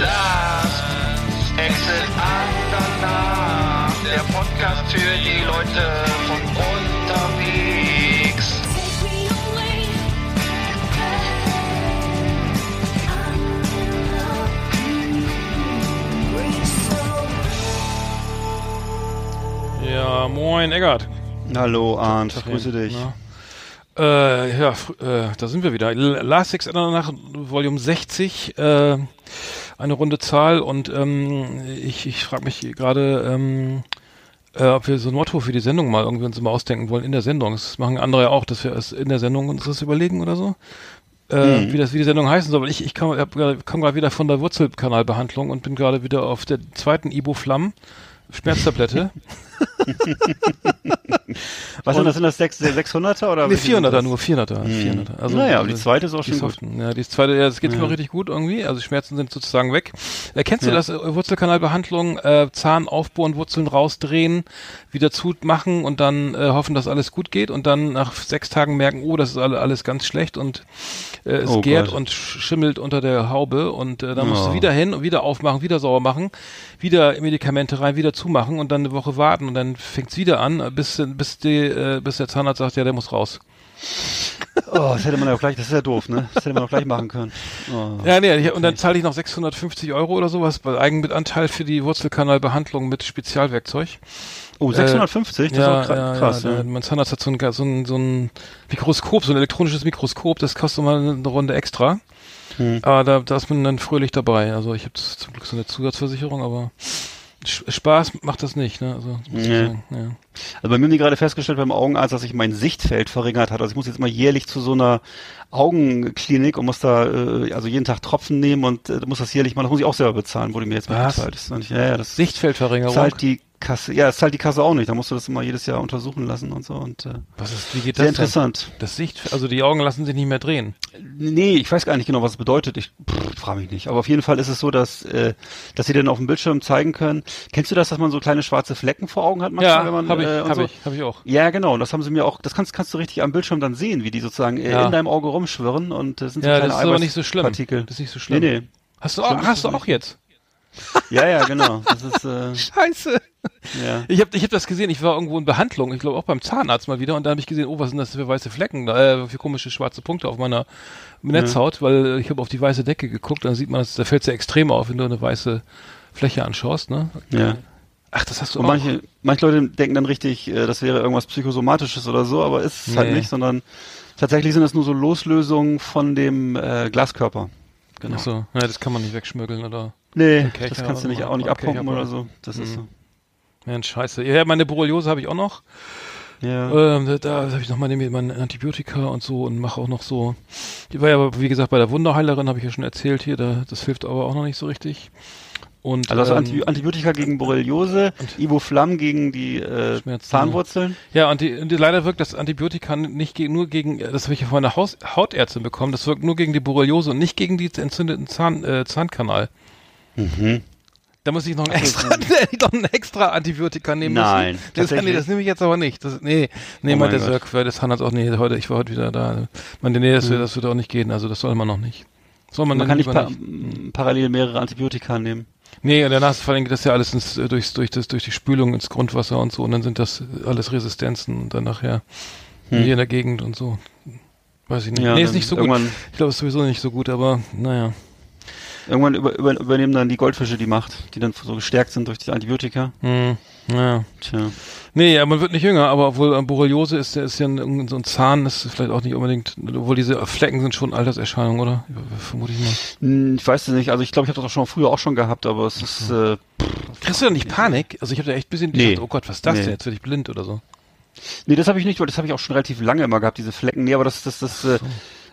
Last Exit Andernach. Der Podcast für die Leute von unterwegs. Ja, moin, Eggert. Hallo Arndt, grüße dich. Na? Äh, ja, äh, da sind wir wieder. Last Six nach Volume 60, äh, eine runde Zahl und ähm, ich, ich frage mich gerade, ähm, äh, ob wir so ein Motto für die Sendung mal irgendwie uns mal ausdenken wollen in der Sendung. Das machen andere ja auch, dass wir es in der Sendung uns das überlegen oder so. Äh, wie das wie die Sendung heißen soll. Ich, ich komme komm gerade wieder von der Wurzelkanalbehandlung und bin gerade wieder auf der zweiten Ibuprofen Schmerztablette. Was sind das, sind das sechs- 600er oder? Nee, welche sind 400er das? nur, 400er. 400er. Also, Naja, aber die zweite ist auch schon gut. Ja, die zweite, ja, das geht Ja. immer richtig gut irgendwie. Also Schmerzen sind sozusagen weg. Erkennst du Ja. das? äh, Wurzelkanalbehandlung, äh, Zahn aufbohren, Wurzeln rausdrehen, wieder zumachen und dann äh, hoffen, dass alles gut geht und dann nach sechs Tagen merken, oh, das ist alle, alles ganz schlecht und äh, es Oh gärt Gott. und sch- schimmelt unter der Haube und äh, dann musst du Oh. wieder hin und wieder aufmachen, wieder sauber machen, wieder Medikamente rein, wieder zumachen und dann eine Woche warten und dann fängt's wieder an, bis, bis, die, äh, bis der Zahnarzt sagt, ja, der muss raus. Oh, das hätte man ja auch gleich, das ist ja doof, ne? Das hätte man auch gleich machen können. Oh. Ja, nee, ich, und dann zahle ich noch 650 Euro oder sowas bei Eigenmitanteil für die Wurzelkanalbehandlung mit Spezialwerkzeug. Oh, 650? Das ja, ist auch ja, kra- krass, ja, ja. Mein Zahnarzt hat so ein, so, ein, so ein Mikroskop, so ein elektronisches Mikroskop, das kostet mal eine Runde extra. Hm. Aber da, da ist man dann fröhlich dabei. Also ich habe zum Glück so eine Zusatzversicherung, aber Spaß macht das nicht, ne? Also, muss ich Nee. sagen, ja. Also bei mir haben die gerade festgestellt beim Augenarzt, dass sich mein Sichtfeld verringert hat. Also ich muss jetzt mal jährlich zu so einer Augenklinik und muss da äh, also jeden Tag Tropfen nehmen und äh, muss das jährlich mal, das muss ich auch selber bezahlen, wurde mir jetzt noch nicht, ja, ja, das Sichtfeldverringerung. zahlt die Kasse, ja, das zahlt die Kasse auch nicht. Da musst du das immer jedes Jahr untersuchen lassen und so und äh, Was ist, wie geht sehr das denn? interessant. Das Sicht, also die Augen lassen sich nicht mehr drehen. Nee, ich weiß gar nicht genau, was es bedeutet. Ich frage mich nicht. Aber auf jeden Fall ist es so, dass, äh, dass sie dann auf dem Bildschirm zeigen können. Kennst du das, dass man so kleine schwarze Flecken vor Augen hat manchmal, Ja, wenn man habe ich, äh, und habe so? ich, habe ich auch. Ja, genau. Das haben sie mir auch. Das kannst kannst du richtig am Bildschirm dann sehen, wie die sozusagen äh, Ja. in deinem Auge rumschwirren und das sind so Ja, kleine das ist aber nicht so schlimm. Eiweißpartikel. Das ist nicht so schlimm. Nee, nee. Hast du auch, hast du auch jetzt? Ja, ja, genau. Das ist äh, Scheiße. ja. Ich habe ich hab das gesehen, ich war irgendwo in Behandlung, ich glaube auch beim Zahnarzt mal wieder und da habe ich gesehen, oh, was sind das für weiße Flecken, äh, für komische schwarze Punkte auf meiner Netzhaut, weil äh, ich habe auf die weiße Decke geguckt, dann sieht man, das, da fällt sehr extrem auf, wenn du eine weiße Fläche anschaust, ne? Ja. Ach, das hast du Und auch. manche, manche Leute denken dann richtig, äh, das wäre irgendwas Psychosomatisches oder so, aber ist es halt Nee. nicht, sondern tatsächlich sind das nur so Loslösungen von dem äh, Glaskörper. Genau. Ach so, ja, das kann man nicht wegschmürgeln oder. Nee, das kannst du nicht auch nicht abpumpen oder so. Das ist Mhm. Mensch, scheiße. Ja, meine Borreliose habe ich auch noch. so. Ja. Ähm, da da habe ich noch meine, meine Antibiotika und so und mache auch noch so. Die war ja, wie gesagt, bei der Wunderheilerin, habe ich ja schon erzählt hier, da, das hilft aber auch noch nicht so richtig. Und, Also du ähm, Anti Antibiotika gegen Borreliose, Ibuflam gegen die äh, Zahnwurzeln. Ja, und, die, und die, leider wirkt das Antibiotika nicht gegen, nur gegen, das habe ich ja von einer Haus, Hautärztin bekommen, das wirkt nur gegen die Borreliose und nicht gegen die entzündeten Zahn, äh, Zahnkanal. Mhm. Da muss ich noch ein extra, noch ein extra Antibiotika nehmen Nein, müssen. Das, nee, das nehme ich jetzt aber nicht. Das, nee, nee, Oh meint der mein Sirk, weil das Zahnarzt auch, nee, heute, ich war heute wieder da. Meinte, nee, das, das wird auch nicht gehen, also das soll man noch nicht. Soll man, Man dann kann nicht, pa m, parallel mehrere Antibiotika nehmen. Nee, und danach allem das ja alles ins, äh, durchs, durch, das, durch die Spülung ins Grundwasser und so und dann sind das alles Resistenzen und dann nachher hier in der Gegend und so. Weiß ich nicht. Hm. Ja, nee, ist nicht so gut. Ich glaube, es ist sowieso nicht so gut, aber naja. Irgendwann über, über, übernehmen dann die Goldfische die Macht, die dann so gestärkt sind durch die Antibiotika. Hm, naja. Tja. Nee, ja, man wird nicht jünger, aber obwohl äh, Borreliose ist, der ist ja ein, so ein Zahn, ist vielleicht auch nicht unbedingt, obwohl diese Flecken sind schon Alterserscheinungen, oder? Vermute ich mal. Hm, Ich weiß es nicht, also ich glaube, ich habe das auch schon früher auch schon gehabt, aber es ist, äh, pff, Kriegst du da nicht Panik? Also ich habe da echt ein bisschen, Nee. gedacht, oh Gott, was ist das Nee. denn? Jetzt werde ich blind oder so. Nee, das habe ich nicht, weil das habe ich auch schon relativ lange immer gehabt, diese Flecken. Nee, aber das, das, das, äh,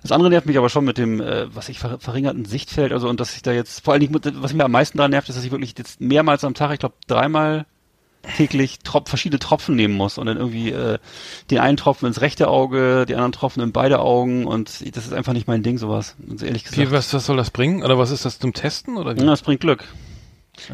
das andere nervt mich aber schon mit dem, äh, was ich ver verringerten Sichtfeld, also und dass ich da jetzt, vor allen Dingen, was mich am meisten daran nervt, ist, dass ich wirklich jetzt mehrmals am Tag, ich glaube dreimal täglich trop verschiedene Tropfen nehmen muss und dann irgendwie äh, den einen Tropfen ins rechte Auge, die anderen Tropfen in beide Augen und das ist einfach nicht mein Ding, sowas. Und ehrlich gesagt. Wie, was, was soll das bringen? Oder was ist das zum Testen? Oder wie? Ja, das bringt Glück.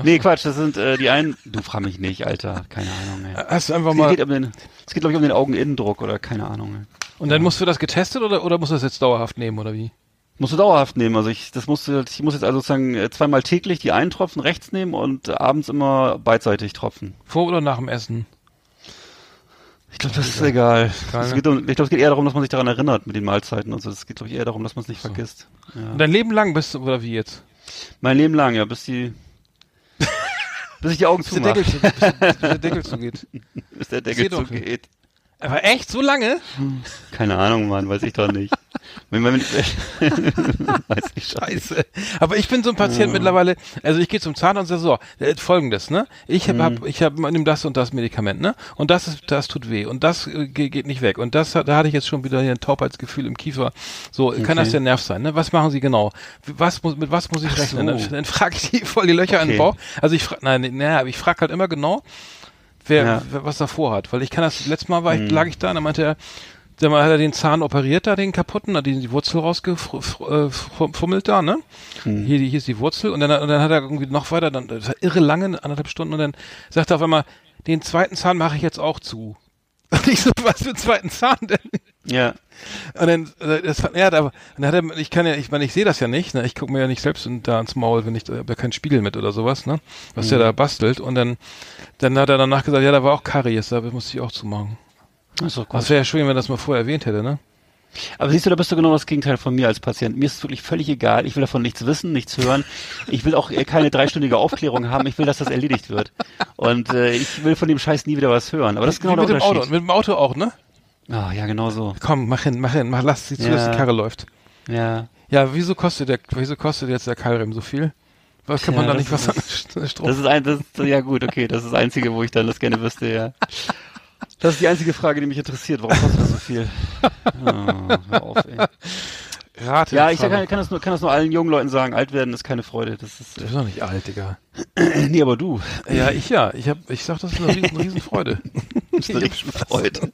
Nee, Quatsch, das sind äh, die einen. Du frag mich nicht, Alter. Keine Ahnung, ey. Hast du einfach Es mal. geht, um den, es geht glaube ich, um den Augeninnendruck oder keine Ahnung. Ey. Und dann musst du das getestet oder, oder musst du das jetzt dauerhaft nehmen oder wie? Musst du dauerhaft nehmen. Also ich, das musste, ich muss jetzt also sozusagen äh, zweimal täglich die einen Tropfen rechts nehmen und abends immer beidseitig tropfen. Vor oder nach dem Essen? Ich glaube, das ist egal. Es ne? geht um, ich glaube, es geht eher darum, dass man sich daran erinnert mit den Mahlzeiten und so. Es geht, glaube ich, eher darum, dass man es nicht vergisst. Ja. Und dein Leben lang bist du, oder wie jetzt? Mein Leben lang, ja, bis die, bis ich die Augen Bis zumache, bis, der Deckel zugeht. bis der Deckel nicht. zugeht. Aber echt? So lange? Keine Ahnung, Mann, weiß ich doch nicht. Weiß ich. Scheiße. Aber ich bin so ein Patient mittlerweile, also ich gehe zum Zahnarzt und sage so, äh, folgendes, ne? Ich habe hab, ich hab, nimm das und das Medikament, ne? Und das ist, das tut weh und das äh, ge- geht nicht weg und das hat- da hatte ich jetzt schon wieder hier ein Taubheitsgefühl im Kiefer. So, kann das der Nerv sein, ne? Was machen Sie genau? Was muss mit was muss ich rechnen? so. Dann, dann frage ich die voll die Löcher in den Okay. Bauch. Also ich frage nein, naja, aber ich frage halt immer genau, wer, Ja. wer was davor hat, weil ich kann das letztes Mal war ich, lag ich da und dann meinte er mal hat er den Zahn operiert da, den kaputten, hat die, die Wurzel rausgefummelt da, ne? Hier, die, hier ist die Wurzel und dann, und dann hat er irgendwie noch weiter, dann das war irre lange, anderthalb Stunden und dann sagt er auf einmal, den zweiten Zahn mache ich jetzt auch zu. Und ich so, was für einen zweiten Zahn denn? Ja. Und dann, äh, das hat aber, dann hat er, ich kann ja, ich meine, ich sehe das ja nicht, ne? Ich gucke mir ja nicht selbst in, da ins Maul, wenn ich, da hab ja keinen Spiegel mit oder sowas, ne? Was der da bastelt. Und dann, dann hat er danach gesagt, ja, da war auch Karies, da musste ich auch zumachen. Das ist doch gut. Das wäre ja schön, wenn er das mal vorher erwähnt hätte, ne? Aber siehst du, da bist du genau das Gegenteil von mir als Patient. Mir ist es wirklich völlig egal. Ich will davon nichts wissen, nichts hören. Ich will auch äh, keine dreistündige Aufklärung haben. Ich will, dass das erledigt wird. Und äh, ich will von dem Scheiß nie wieder was hören. Aber das ist genau Wie mit der dem Auto, Unterschied. mit dem Auto auch, ne? Ah, ja, genau so. Komm, mach hin, mach hin, mach, lass sie zu, dass Ja. die Karre läuft. Ja. Ja, wieso kostet der, wieso kostet jetzt der Keilriemen so viel? Was kann Tja, man da das nicht was ist an Strom? Das ist ein, das ist, ja gut, okay. Das ist das Einzige, wo ich dann das gerne wüsste, ja. Das ist die einzige Frage, die mich interessiert. Warum kostet das so viel? Oh, hör auf, ey. Rate Ja, ich kann, kann, das nur, kann das nur allen jungen Leuten sagen. Alt werden ist keine Freude. Das ist, Du bist doch nicht alt, Digga. äh, nee, aber du. Ja, ich ja. Ich hab, ich sag, das ist eine riesen, Riesenfreude. bist eine Freude.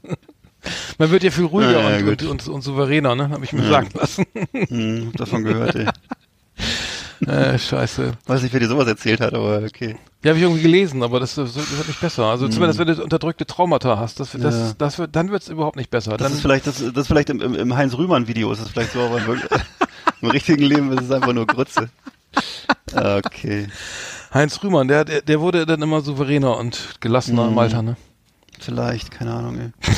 Man wird ja viel ruhiger Ja, ja, und, und, und, souveräner, ne? Hab ich mir sagen lassen. Hm, davon gehört, ey. äh, scheiße. Weiß nicht, wer dir sowas erzählt hat, aber okay. Ja, habe ich irgendwie gelesen, aber das, das wird nicht besser. Also zumindest, wenn du unterdrückte Traumata hast, das, das, Ja. das wird, dann wird's überhaupt nicht besser. Das dann, ist vielleicht, das, das ist vielleicht im, im, im Heinz Rühmann Video ist es vielleicht so, aber im, im richtigen Leben ist es einfach nur Grütze. Okay. Heinz Rühmann, der, der, der wurde dann immer souveräner und gelassener Mhm. im Alter, ne? Vielleicht, keine Ahnung, ey.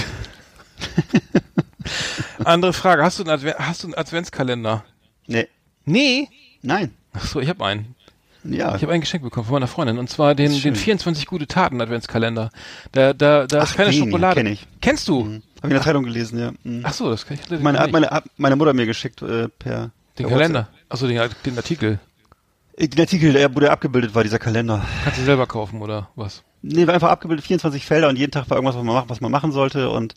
Andere Frage, hast du einen, Adve hast du einen Adventskalender? Nee. Nee. Nein. Ach so, ich habe einen. Ja. Ich habe ein Geschenk bekommen von meiner Freundin und zwar den, den 24 gute Taten Adventskalender. Da, da, da Ach, ist keine den, Schokolade. kenn ich. Kennst du? Habe ich in der Zeitung gelesen, ja. Mhm. Ach so, das kann ich Meine, hat meine, hat meine Mutter mir geschickt äh, per Den per Kalender. Achso, den, den Artikel. Äh, Den Artikel, der, wo der abgebildet war, dieser Kalender. Kannst du selber kaufen oder was? Nee, war einfach abgebildet, 24 Felder und jeden Tag war irgendwas, was man, macht, was man machen sollte und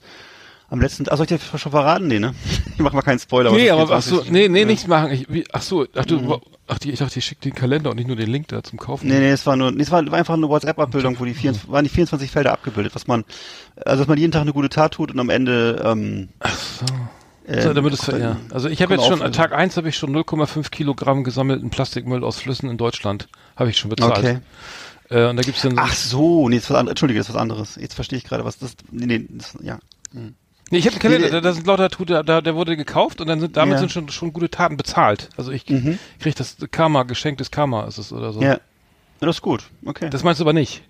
am letzten, soll ich dir schon verraten? Nee, ne? Ich mach mal keinen Spoiler. nee, aber ach so, 24 nee, nee, ja. nichts machen. Ich, wie, ach so, ach du, ach die, ich dachte, die schickt den Kalender und nicht nur den Link da zum Kaufen. Nee, nee, es war nur, nee, es war, war einfach eine WhatsApp-Abbildung, wo die 24, waren die 24 Felder abgebildet, was man, also dass man jeden Tag eine gute Tat tut und am Ende, ähm, ähm, So, damit es, ja. Also ich habe jetzt schon, auf- Tag eins habe ich schon 0,5 Kilogramm gesammelten Plastikmüll aus Flüssen in Deutschland. Habe ich schon bezahlt. Okay. Äh, und da gibt's dann so, Ach so, nee, ist was anderes. Entschuldige, das ist was anderes. Jetzt verstehe ich gerade, was das, nee, nee, das, ja. Nee, ich habe einen Kalender, da, sind lauter Tute, da, der wurde gekauft und dann sind, damit Ja. sind schon, schon gute Taten bezahlt. Also ich Mhm. krieg das Karma, geschenktes Karma ist es oder so. Ja. Das ist gut, okay. Das meinst du aber nicht.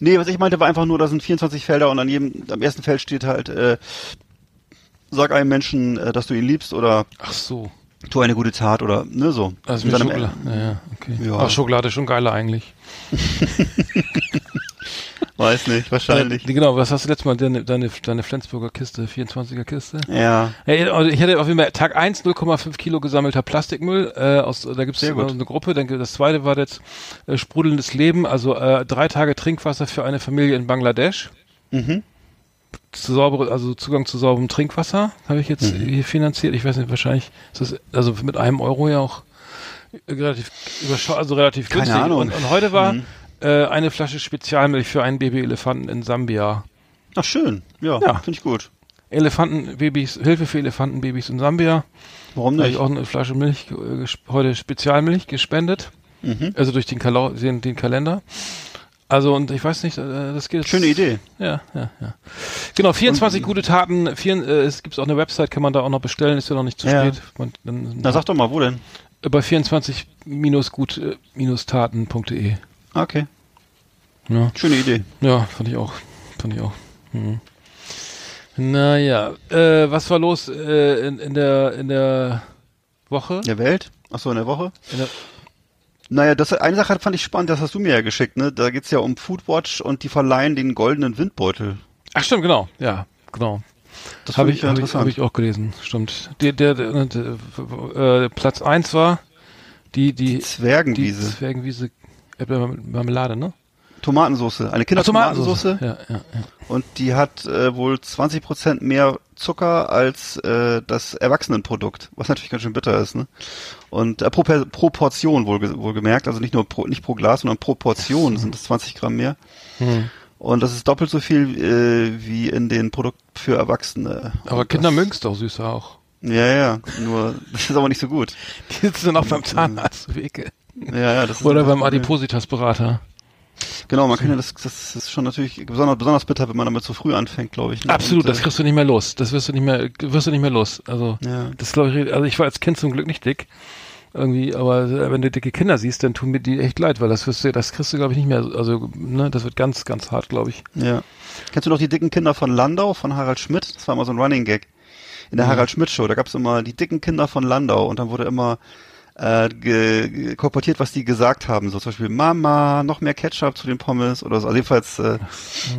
Nee, was ich meinte, war einfach nur, da sind 24 Felder und an jedem, am ersten Feld steht halt, äh, sag einem Menschen, äh, dass du ihn liebst oder Ach so. tu eine gute Tat oder, ne, so. Also mit Schokolade. Ja, ja, okay. Ja. Aber Schokolade ist schon geiler eigentlich. Weiß nicht, wahrscheinlich. Äh, genau, was hast du letztes Mal? Deine, deine, deine Flensburger Kiste, 24er Kiste? Ja. Also ich hatte auf jeden Fall Tag 1 0,5 Kilo gesammelter Plastikmüll. Äh, aus, da gibt es eine Gruppe. Dann, das zweite war jetzt äh, sprudelndes Leben, also äh, drei Tage Trinkwasser für eine Familie in Bangladesch. Mhm. Zu saubere, also Zugang zu sauberem Trinkwasser habe ich jetzt Mhm. hier finanziert. Ich weiß nicht, wahrscheinlich ist das also mit einem Euro ja auch relativ überschau also relativ Keine günstig. Ahnung. Und, und heute war Mhm. Äh, eine Flasche Spezialmilch für einen Babyelefanten in Sambia. Ach, schön. Ja, Ja. finde ich gut. Elefantenbabys, Hilfe für Elefantenbabys in Sambia. Warum Da habe nicht? ich auch eine Flasche Milch, äh, heute Spezialmilch gespendet. Mhm. Also durch den, Kala den, den Kalender. Also und ich weiß nicht, äh, das geht jetzt. Schöne Idee. Ja, ja, ja. Genau, 24 gute Taten. Vier, äh, es gibt auch eine Website, kann man da auch noch bestellen, ist ja noch nicht zu Ja. spät. Man, dann, Na, sag doch mal, wo denn? bei 24-gut-taten.de. Okay. Ja. Schöne Idee. ja, fand ich auch. Fand ich auch. Mhm. Naja, äh, was war los äh, in, in der in der Woche? In der Welt? Ach so, in der Woche? In der, Naja, das eine Sache fand ich spannend, das hast du mir ja geschickt, ne? Da geht's ja um Foodwatch und die verleihen den goldenen Windbeutel. ach stimmt, genau. Ja, genau. Das Habe ich, hab ich, hab ich auch gelesen, stimmt. Der, der, der, der äh, Platz eins war die, die, die Zwergenwiese. Zwergenwiese Erdbeermarmelade, ne? Tomatensoße. Eine Ach, Kindertomatensoße. Ja, ja, ja. Und die hat äh, wohl 20 Prozent mehr Zucker als äh, das Erwachsenenprodukt, was natürlich ganz schön bitter ist. Ne? Und äh, pro, pro Portion wohl, wohl gemerkt, also nicht nur pro, nicht pro Glas, sondern pro Portion sind es 20 Gramm mehr. Hm. Und das ist doppelt so viel äh, wie in den Produkten für Erwachsene. Aber Und Kinder das, mögen's doch süßer auch. Ja, ja, nur das ist aber nicht so gut. Die sitzen dann auch beim Zahnarzt Wege. Ja, ja, das ist Oder das beim. Adipositas-Berater. Genau, man kann ja das, das ist schon natürlich besonders, besonders bitter, wenn man damit zu früh anfängt, glaube ich. ne? Absolut, Und, das äh, kriegst du nicht mehr los. Das wirst du nicht mehr, wirst du nicht mehr los. Also, Ja. das glaube ich, also ich war als Kind zum Glück nicht dick. Irgendwie, aber wenn du dicke Kinder siehst, dann tun mir die echt leid, weil das wirst du, das kriegst du, glaube ich, nicht mehr, also, ne, das wird ganz, ganz hart, glaube ich. Ja. Kennst du noch die dicken Kinder von Landau, von Harald Schmidt? Das war immer so ein Running Gag. In der Harald Schmidt Show, da gab's immer die dicken Kinder von Landau und dann wurde immer äh, kolportiert, was die gesagt haben. So zum Beispiel Mama, noch mehr Ketchup zu den Pommes oder so. Also jedenfalls, äh,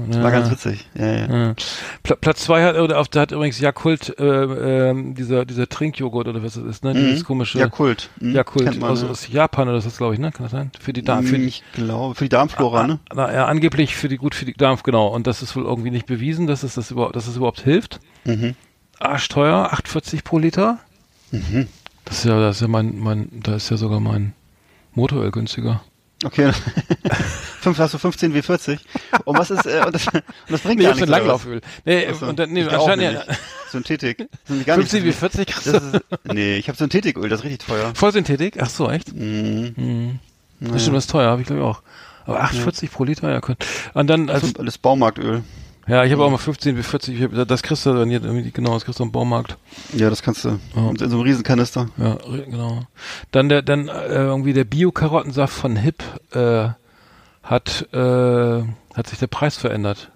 das war ganz witzig. Ja, ja. Ja. Pla Platz zwei hat, oder auf, da hat übrigens Jakult, äh, ähm, dieser, dieser Trinkjoghurt oder was das ist, ne, dieses komische. Jakult. Mhm, Jakult man, aus, ja. aus Japan oder das glaube ich, ne, kann das sein? Für die Darm, für die, ich glaube, für die Darmflora, ne? Na, ja, angeblich für die gut für die Darm, genau. Und das ist wohl irgendwie nicht bewiesen, dass es das überhaupt, dass es überhaupt hilft. Mhm. Arschteuer, 8,40 pro Liter. Das ist ja, das ist ja mein, mein, da ist ja sogar mein Motoröl günstiger. Okay. Fünf, hast du 15 W40. Und was ist, äh, und das, und das bringt Nee, gar ist nichts, was? Langlauföl. Nee, Ach so. und dann, nee, anscheinend ja. Synthetik. Das ist nämlich gar nicht 15 wie so- 40 kriegst Das du. ist, nee, ich habe Synthetiköl, das ist richtig teuer. Vollsynthetik? Ach so, echt? Mhm. Mhm. Das stimmt, das ist teuer, habe ich glaube ich auch. Aber 8,40 pro Liter, ja, könnt. Und dann, als, ist Baumarktöl. Ja, ich habe auch mal 15 wie 40, ich hab, das kriegst du dann hier, irgendwie, genau, das kriegst du im Baumarkt. Ja, das kannst du. Ja. In so einem Riesenkanister. Ja, genau. Dann der, dann äh, irgendwie der Bio-Karottensaft von Hip äh, hat äh, hat sich der Preis verändert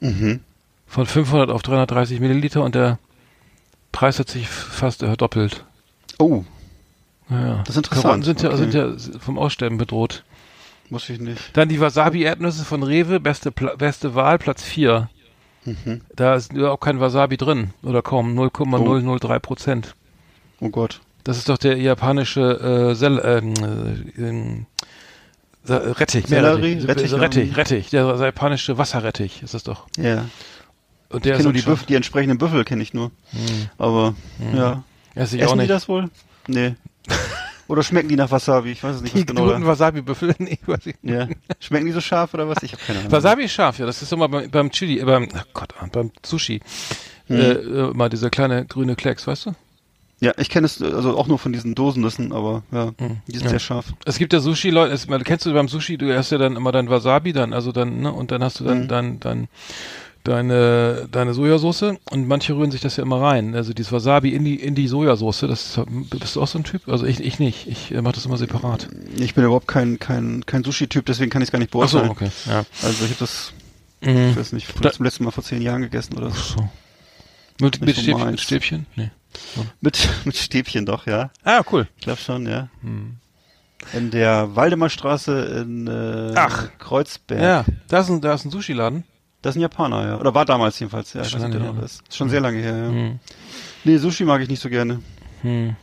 Mhm. von 500 auf 330 Milliliter und der Preis hat sich fast verdoppelt. Oh, Ja, Das ist interessant. Karotten sind ja Okay. sind ja vom Aussterben bedroht. Muss ich nicht. Dann die Wasabi-Erdnüsse von Rewe, beste Pla beste Wahl, Platz 4. Mhm. Da ist überhaupt kein Wasabi drin oder kaum 0,003 Prozent. Oh Gott. Das ist doch der japanische äh, Sel ähm, äh, Sa- Rettich, Sellerie? Rettich, Rettich, Rettich, der japanische Wasserrettich ist das doch. Ja. Und Ich der kenne nur die, Büffel, die entsprechenden Büffel kenne ich nur. Aber, ja. Esse ich auch Essen die nicht. das wohl? Nee. Oder schmecken die nach Wasabi? Ich weiß es nicht, Die, was die genau guten. Wasabi-Büffel? Nee, weiß ich nicht. Ja. Schmecken die so scharf oder was? Ich habe keine Ahnung. Wasabi ist scharf, ja. Das ist immer beim, beim Chili, äh, beim, ach Gott, beim Sushi. Hm. Äh, äh, mal dieser kleine grüne Klecks, weißt du? Ja, ich kenne es also auch nur von diesen Dosennüssen, aber ja, die sind Ja. sehr scharf. Es gibt ja Sushi-Leute, kennst du beim Sushi, du hast ja dann immer dein Wasabi dann, also dann, ne, und dann hast du dann, Mhm. dann, dann deine, deine Sojasauce und manche rühren sich das ja immer rein. Also dieses Wasabi in die, in die Sojasauce, das ist, bist du auch so ein Typ? Also ich, ich nicht. Ich äh, mache das immer separat. Ich bin überhaupt kein kein kein Sushi-Typ, deswegen kann ich es gar nicht Ach so, beurteilen. okay. Ja. Also ich habe das, Mhm. ich weiß nicht, Da- zum letzten Mal vor zehn Jahren gegessen oder so. So. Mit, mit so Stäbchen, mit Stäbchen? Nee. Mit mit Stäbchen doch, ja. Ah, cool. Ich glaube schon, ja. In der Waldemarstraße in äh, Ach. Kreuzberg. Ja, da ist ein, da ist ein Sushi-Laden. Das ist ein Japaner, ja. Oder war damals jedenfalls, ja. Schon lange her, noch ist. Schon sehr lange her, ja. Hm. Nee, Sushi mag ich nicht so gerne. Hm.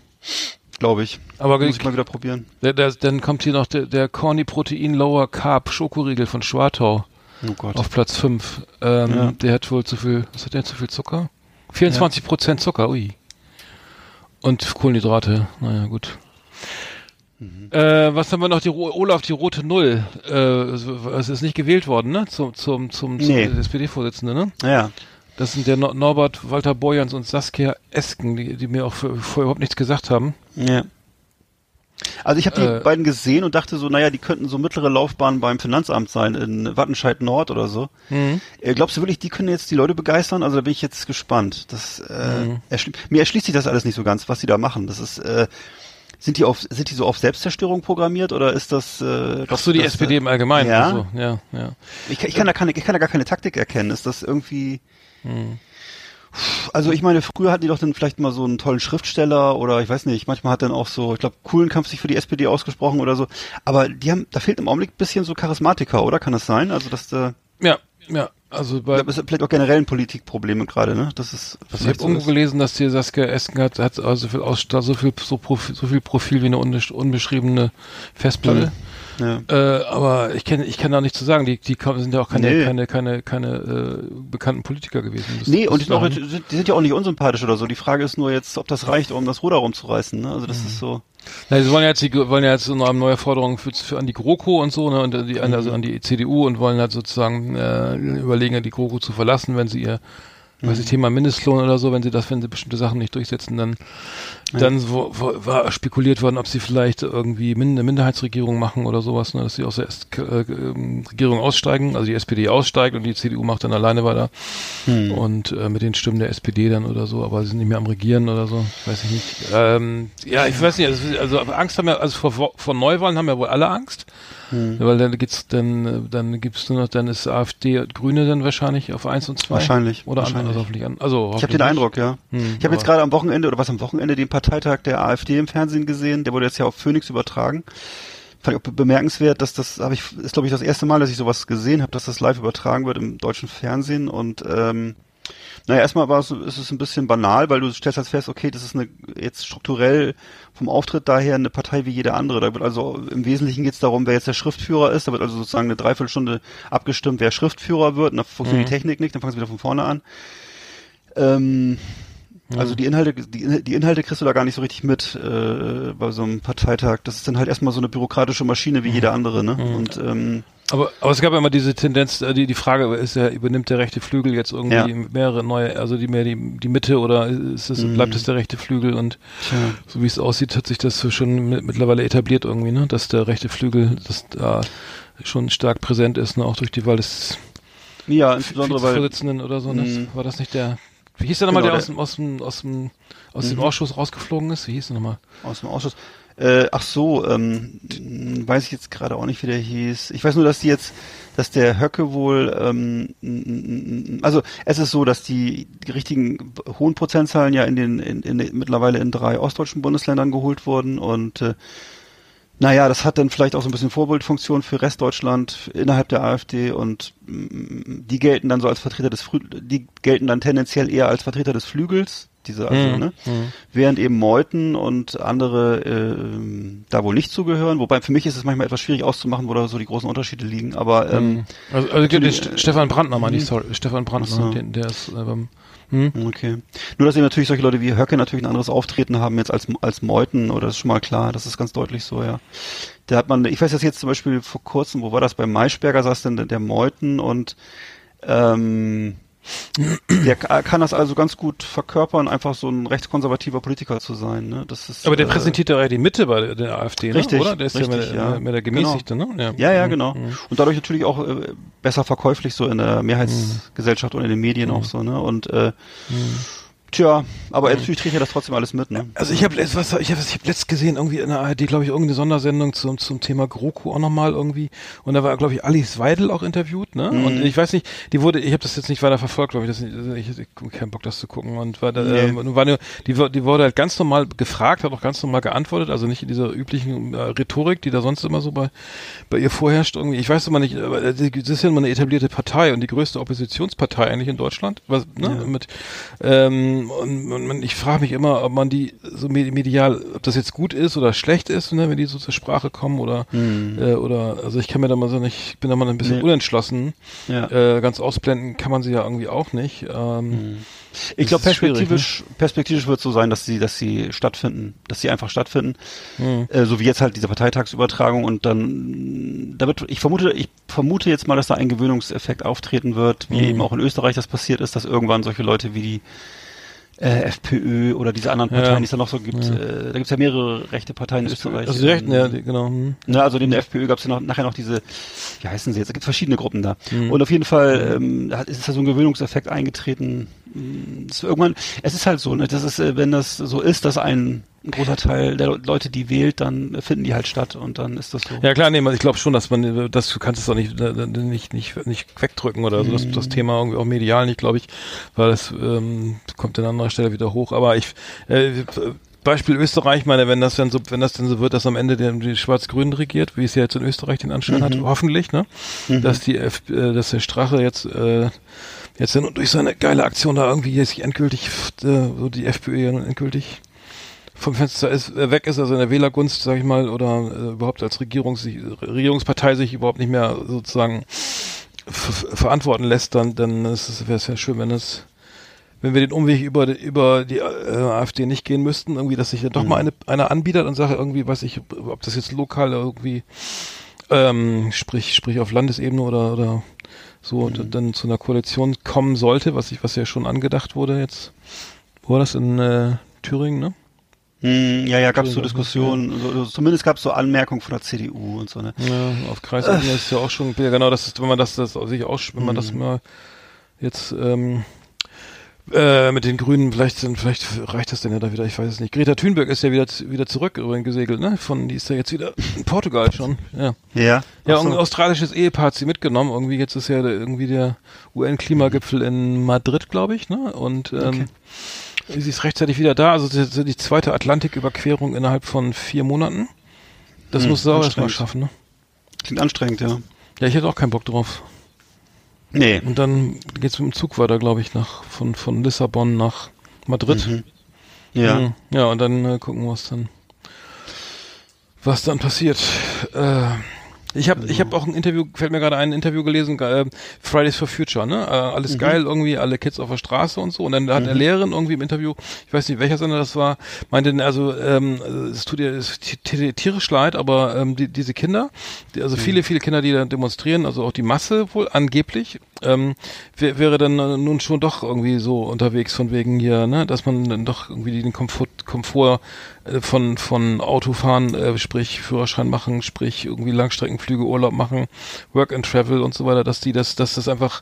Glaube ich. Aber Muss ich mal wieder probieren. der, der, dann kommt hier noch der, der Corny Protein Lower Carb Schokoriegel von Schwartau Oh Gott. auf Platz 5. Ähm, Ja. Der hat wohl zu viel, was hat der zu viel Zucker? 24 Prozent Zucker, ui. Und Kohlenhydrate, naja, gut. Mhm. Äh, was haben wir noch? Die Olaf, die rote Null. Äh, es ist nicht gewählt worden, ne? Zum, zum, zum, zum Nee. SPD-Vorsitzenden, ne? Ja. Das sind der Nor Norbert Walter Borjans und Saskia Esken, die, die mir auch vorher überhaupt nichts gesagt haben. Ja. Also ich habe die Äh, beiden gesehen und dachte so, naja, die könnten so mittlere Laufbahn beim Finanzamt sein in Wattenscheid Nord oder so. Mhm. Äh, glaubst du wirklich, die können jetzt die Leute begeistern? Also da bin ich jetzt gespannt. Das, äh, Mhm. erschli mir erschließt sich das alles nicht so ganz, was die da machen. Das ist, äh, sind die auf, sind die so auf Selbstzerstörung programmiert oder ist das? Äh, Ach so, die SPD äh, im Allgemeinen. Ja. Also, ja, ja. Ich, ich kann da keine, ich kann da gar keine Taktik erkennen. Ist das irgendwie? Hm. Also ich meine, früher hatten die doch dann vielleicht mal so einen tollen Schriftsteller oder ich weiß nicht, manchmal hat dann auch so, ich glaube, Kuhlenkampf sich für die SPD ausgesprochen oder so. Aber die haben, da fehlt im Augenblick ein bisschen so Charismatiker, oder? Kann das sein? Also dass da, Ja, ja. Also ich bei, es ist vielleicht auch generell ein Politikprobleme gerade, ne? Das ist ich vielleicht habe irgendwo ist. gelesen, dass die Saskia Esken hat, hat also so viel Ausstatt, so viel so, Profil, so viel Profil wie eine unbesch- unbeschriebene Festplatte. Ja. Äh, aber ich kenne ich kann da nichts zu sagen. Die die sind ja auch keine Nee. keine keine keine äh, bekannten Politiker gewesen. Das- Nee, und die sind, auch, die sind ja auch nicht unsympathisch oder so. Die Frage ist nur jetzt, ob das reicht, um das Ruder rumzureißen, ne? Also das ist so. Na, sie wollen ja jetzt, die, wollen ja jetzt so eine neue Forderung für, für an die GroKo und so, ne, und die, also an die CDU und wollen halt sozusagen äh, überlegen, die GroKo zu verlassen, wenn sie ihr, weiß ich, Thema Mindestlohn oder so, wenn sie das, wenn sie bestimmte Sachen nicht durchsetzen, dann, dann wo, wo, war spekuliert worden, ob sie vielleicht irgendwie eine Minderheitsregierung machen oder sowas, ne, dass sie aus der S äh, ähm, Regierung aussteigen, also die SPD aussteigt und die CDU macht dann alleine weiter. Und äh, mit den Stimmen der SPD dann oder so, aber sie sind nicht mehr am Regieren oder so, weiß ich nicht. Ähm, ja, ich weiß nicht, also, also Angst haben ja, also vor, vor Neuwahlen haben ja wohl alle Angst, weil dann geht's, dann, dann gibt's nur noch, dann ist AfD Grüne dann wahrscheinlich auf eins und zwei Wahrscheinlich, Oder wahrscheinlich. Hoffentlich an, also Ich habe hoffentlich den. Eindruck, ja. Hm, ich habe jetzt gerade am Wochenende oder was am Wochenende den Parteitag der AfD im Fernsehen gesehen. Der wurde jetzt ja auf Phoenix übertragen. Fand ich auch be- bemerkenswert, dass das habe ich ist glaube ich das erste Mal, dass ich sowas gesehen habe, dass das live übertragen wird im deutschen Fernsehen und ähm, naja, erstmal war es, ist es ein bisschen banal, weil du stellst halt fest, okay, das ist eine jetzt strukturell vom Auftritt daher eine Partei wie jede andere. Da wird also im Wesentlichen geht es darum, wer jetzt der Schriftführer ist. Da wird also sozusagen eine Dreiviertelstunde abgestimmt, wer Schriftführer wird. Und dann funktioniert die Technik nicht, dann fangen sie wieder von vorne an. Ähm, also die Inhalte, die, die Inhalte kriegst du da gar nicht so richtig mit äh, bei so einem Parteitag. Das ist dann halt erstmal so eine bürokratische Maschine wie jede andere, ne? Und ähm, Aber, aber es gab ja immer diese Tendenz, äh, die, die Frage ist ja, übernimmt der rechte Flügel jetzt irgendwie Ja. mehrere neue, also die mehr die, die Mitte oder ist es, bleibt es der rechte Flügel und tja, so wie es aussieht, hat sich das schon mit, mittlerweile etabliert irgendwie, ne, dass der rechte Flügel, das da schon stark präsent ist, ne, auch durch die Wahl des ja, insbesondere weil Vorsitzenden oder so, ne? Mhm. war das nicht der, wie hieß der nochmal, Genau, der aus der- dem, aus dem, aus dem, aus Mhm. dem Ausschuss rausgeflogen ist? Wie hieß der nochmal? aus dem Ausschuss. Äh, ach so, ähm, weiß ich jetzt gerade auch nicht, wie der hieß. Ich weiß nur, dass die jetzt, dass der Höcke wohl, ähm, also es ist so, dass die, die richtigen hohen Prozentzahlen ja in den, in, in, mittlerweile in drei ostdeutschen Bundesländern geholt wurden und äh, naja, das hat dann vielleicht auch so ein bisschen Vorbildfunktion für Restdeutschland innerhalb der AfD und mm, die gelten dann so als Vertreter des Frü die gelten dann tendenziell eher als Vertreter des Flügels, diese also, Mhm, ne? Während eben Meuthen und andere ähm, da wohl nicht zugehören. Wobei für mich ist es manchmal etwas schwierig auszumachen, wo da so die großen Unterschiede liegen. Aber ähm, Also, also den St- äh, Stefan Brandner, meine ich, mhm. sorry, Stefan Brandner, so. den, der ist, äh, beim, hm? Okay. Nur, dass eben natürlich solche Leute wie Höcke natürlich ein anderes Auftreten haben jetzt als, als Meuthen, oder das ist schon mal klar, das ist ganz deutlich so, ja. Da hat man, ich weiß das jetzt zum Beispiel vor kurzem, wo war das, bei Maischberger saß denn der, Meuthen und ähm, der ka- kann das also ganz gut verkörpern, einfach so ein rechtskonservativer Politiker zu sein, ne? Das ist, Aber der äh, präsentiert ja die Mitte bei der, AfD, ne? Richtig, oder? Der ist richtig, ja, mehr, ja. Mehr, mehr der gemäßigte, ne? Ja, ja, Mhm. genau. Und dadurch natürlich auch äh, besser verkäuflich so in der Mehrheitsgesellschaft und in den Medien auch so, ne? Und äh, Tja, aber natürlich kriegt er das trotzdem alles mit, ne? Also ich habe ich habe ich hab letzt gesehen irgendwie in der ARD, glaube ich, irgendeine Sondersendung zum zum Thema GroKo auch nochmal irgendwie und da war glaube ich Alice Weidel auch interviewt, ne? Mhm. Und ich weiß nicht, die wurde, ich habe das jetzt nicht weiter verfolgt, glaube ich, das, ich, ich, ich keinen Bock das zu gucken und war da, Nee. ähm, war nur, die die wurde halt ganz normal gefragt, hat auch ganz normal geantwortet, also nicht in dieser üblichen äh, Rhetorik, die da sonst immer so bei bei ihr vorherrscht irgendwie. Ich weiß immer nicht, aber das ist ja immer eine etablierte Partei und die größte Oppositionspartei eigentlich in Deutschland, was ne, mit ähm, und, und man- ich frage mich immer, ob man die so me- medial, ob das jetzt gut ist oder schlecht ist, ne, wenn die so zur Sprache kommen oder äh, oder also ich kann mir da mal so nicht, ich bin da mal ein bisschen Nee. unentschlossen. Ja. Äh, ganz ausblenden kann man sie ja irgendwie auch nicht. Ähm, Ich glaube, ist schwierig, perspektivisch, perspektivisch wird es so sein, dass sie, dass sie stattfinden, dass sie einfach stattfinden. Hm. Äh, so wie jetzt halt diese Parteitagsübertragung und dann, da wird, ich vermute, ich vermute jetzt mal, dass da ein Gewöhnungseffekt auftreten wird, wie Mhm. eben auch in Österreich das passiert ist, dass irgendwann solche Leute wie die äh, FPÖ oder diese anderen Ja. Parteien, die es da noch so gibt, äh, da gibt es ja mehrere rechte Parteien in Österreich. also die Rechten, ja, Ähm, die, genau. hm. Ne, also neben der FPÖ gab es ja noch, nachher noch diese, wie heißen sie jetzt? Es gibt verschiedene Gruppen da. Mhm. Und auf jeden Fall ähm, hat- ist da so ein Gewöhnungseffekt eingetreten. Es ist irgendwann, es ist halt so, ne, das ist, äh, wenn das so ist, dass ein, ein großer Teil der Le- Leute, die wählt, dann finden die halt statt und dann ist das so. Ja klar, nee, ich glaube schon, dass man, äh, das du kannst es doch nicht, äh, nicht, nicht, nicht wegdrücken oder so. Das, Mhm. das Thema irgendwie auch medial nicht, glaube ich, weil das ähm, kommt an anderer Stelle wieder hoch. Aber ich, äh, Beispiel Österreich, meine, wenn das dann so, wenn das dann so wird, dass am Ende der, die Schwarz-Grün regiert, wie es ja jetzt in Österreich den Anschein hat, hoffentlich, ne, dass die, F, äh, dass der Strache jetzt, äh, jetzt dann durch seine geile Aktion da irgendwie jetzt sich endgültig, äh, so die FPÖ ja nun endgültig vom Fenster ist, äh, weg ist, also in der Wählergunst, sag ich mal, oder äh, überhaupt als Regierungs Regierungspartei sich überhaupt nicht mehr sozusagen verantworten lässt, dann, dann ist es, wäre es ja schön, wenn es, wenn wir den Umweg über, die- über die äh, AfD nicht gehen müssten, irgendwie, dass sich dann doch mal eine, einer anbietet und sage irgendwie, weiß ich, ob das jetzt lokal irgendwie, ähm, sprich, sprich auf Landesebene oder, oder so, und dann zu einer Koalition kommen sollte, was ich, was ja schon angedacht wurde jetzt. Wo war das in äh, Thüringen, ne? Hm, ja, ja, gab es so Entschuldigung, Diskussionen, so, zumindest gab es so Anmerkungen von der CDU und so, ne? Ja, auf Kreisebene ist ja auch schon, ja genau, das ist, wenn man das, das sich aus, wenn man das Mhm. mal jetzt ähm, äh, mit den Grünen, vielleicht vielleicht reicht das denn ja da wieder, ich weiß es nicht. Greta Thunberg ist ja wieder wieder zurück übrigens gesegelt, ne? Von, die ist ja jetzt wieder in Portugal schon, ja. Ja. Ja, so. ein australisches Ehepaar hat sie mitgenommen. Irgendwie jetzt ist ja der, irgendwie der UN-Klimagipfel in Madrid, glaube ich, ne? Und ähm, sie ist rechtzeitig wieder da. Also die zweite Atlantiküberquerung innerhalb von vier Monaten. Das Hm, muss sie auch erstmal schaffen, ne? Klingt anstrengend, ja. Ja, ich hätte auch keinen Bock drauf. Nee. Und dann geht's mit dem Zug weiter, glaube ich, nach von von Lissabon nach Madrid. Mhm. Ja. Mhm. Ja, und dann äh, gucken wir, was dann was dann passiert. Äh, ich habe ich habe auch ein Interview, fällt mir gerade ein Interview gelesen, äh, Fridays for Future, ne? Äh, alles Mhm. geil, irgendwie alle Kids auf der Straße und so. Und dann hat eine Lehrerin irgendwie im Interview, ich weiß nicht welcher Sender das war, meinte, also ähm, es tut ihr es tierisch leid, aber ähm, die, diese Kinder, die, Mhm. also viele viele Kinder, die da demonstrieren, also auch die Masse wohl angeblich, ähm, wär, wäre dann äh, nun schon doch irgendwie so unterwegs von wegen hier, ne, dass man dann doch irgendwie den Komfort, Komfort äh, von von Autofahren, äh, sprich Führerschein machen, sprich irgendwie Langstreckenflüge, Urlaub machen, Work and Travel und so weiter, dass die das, dass das einfach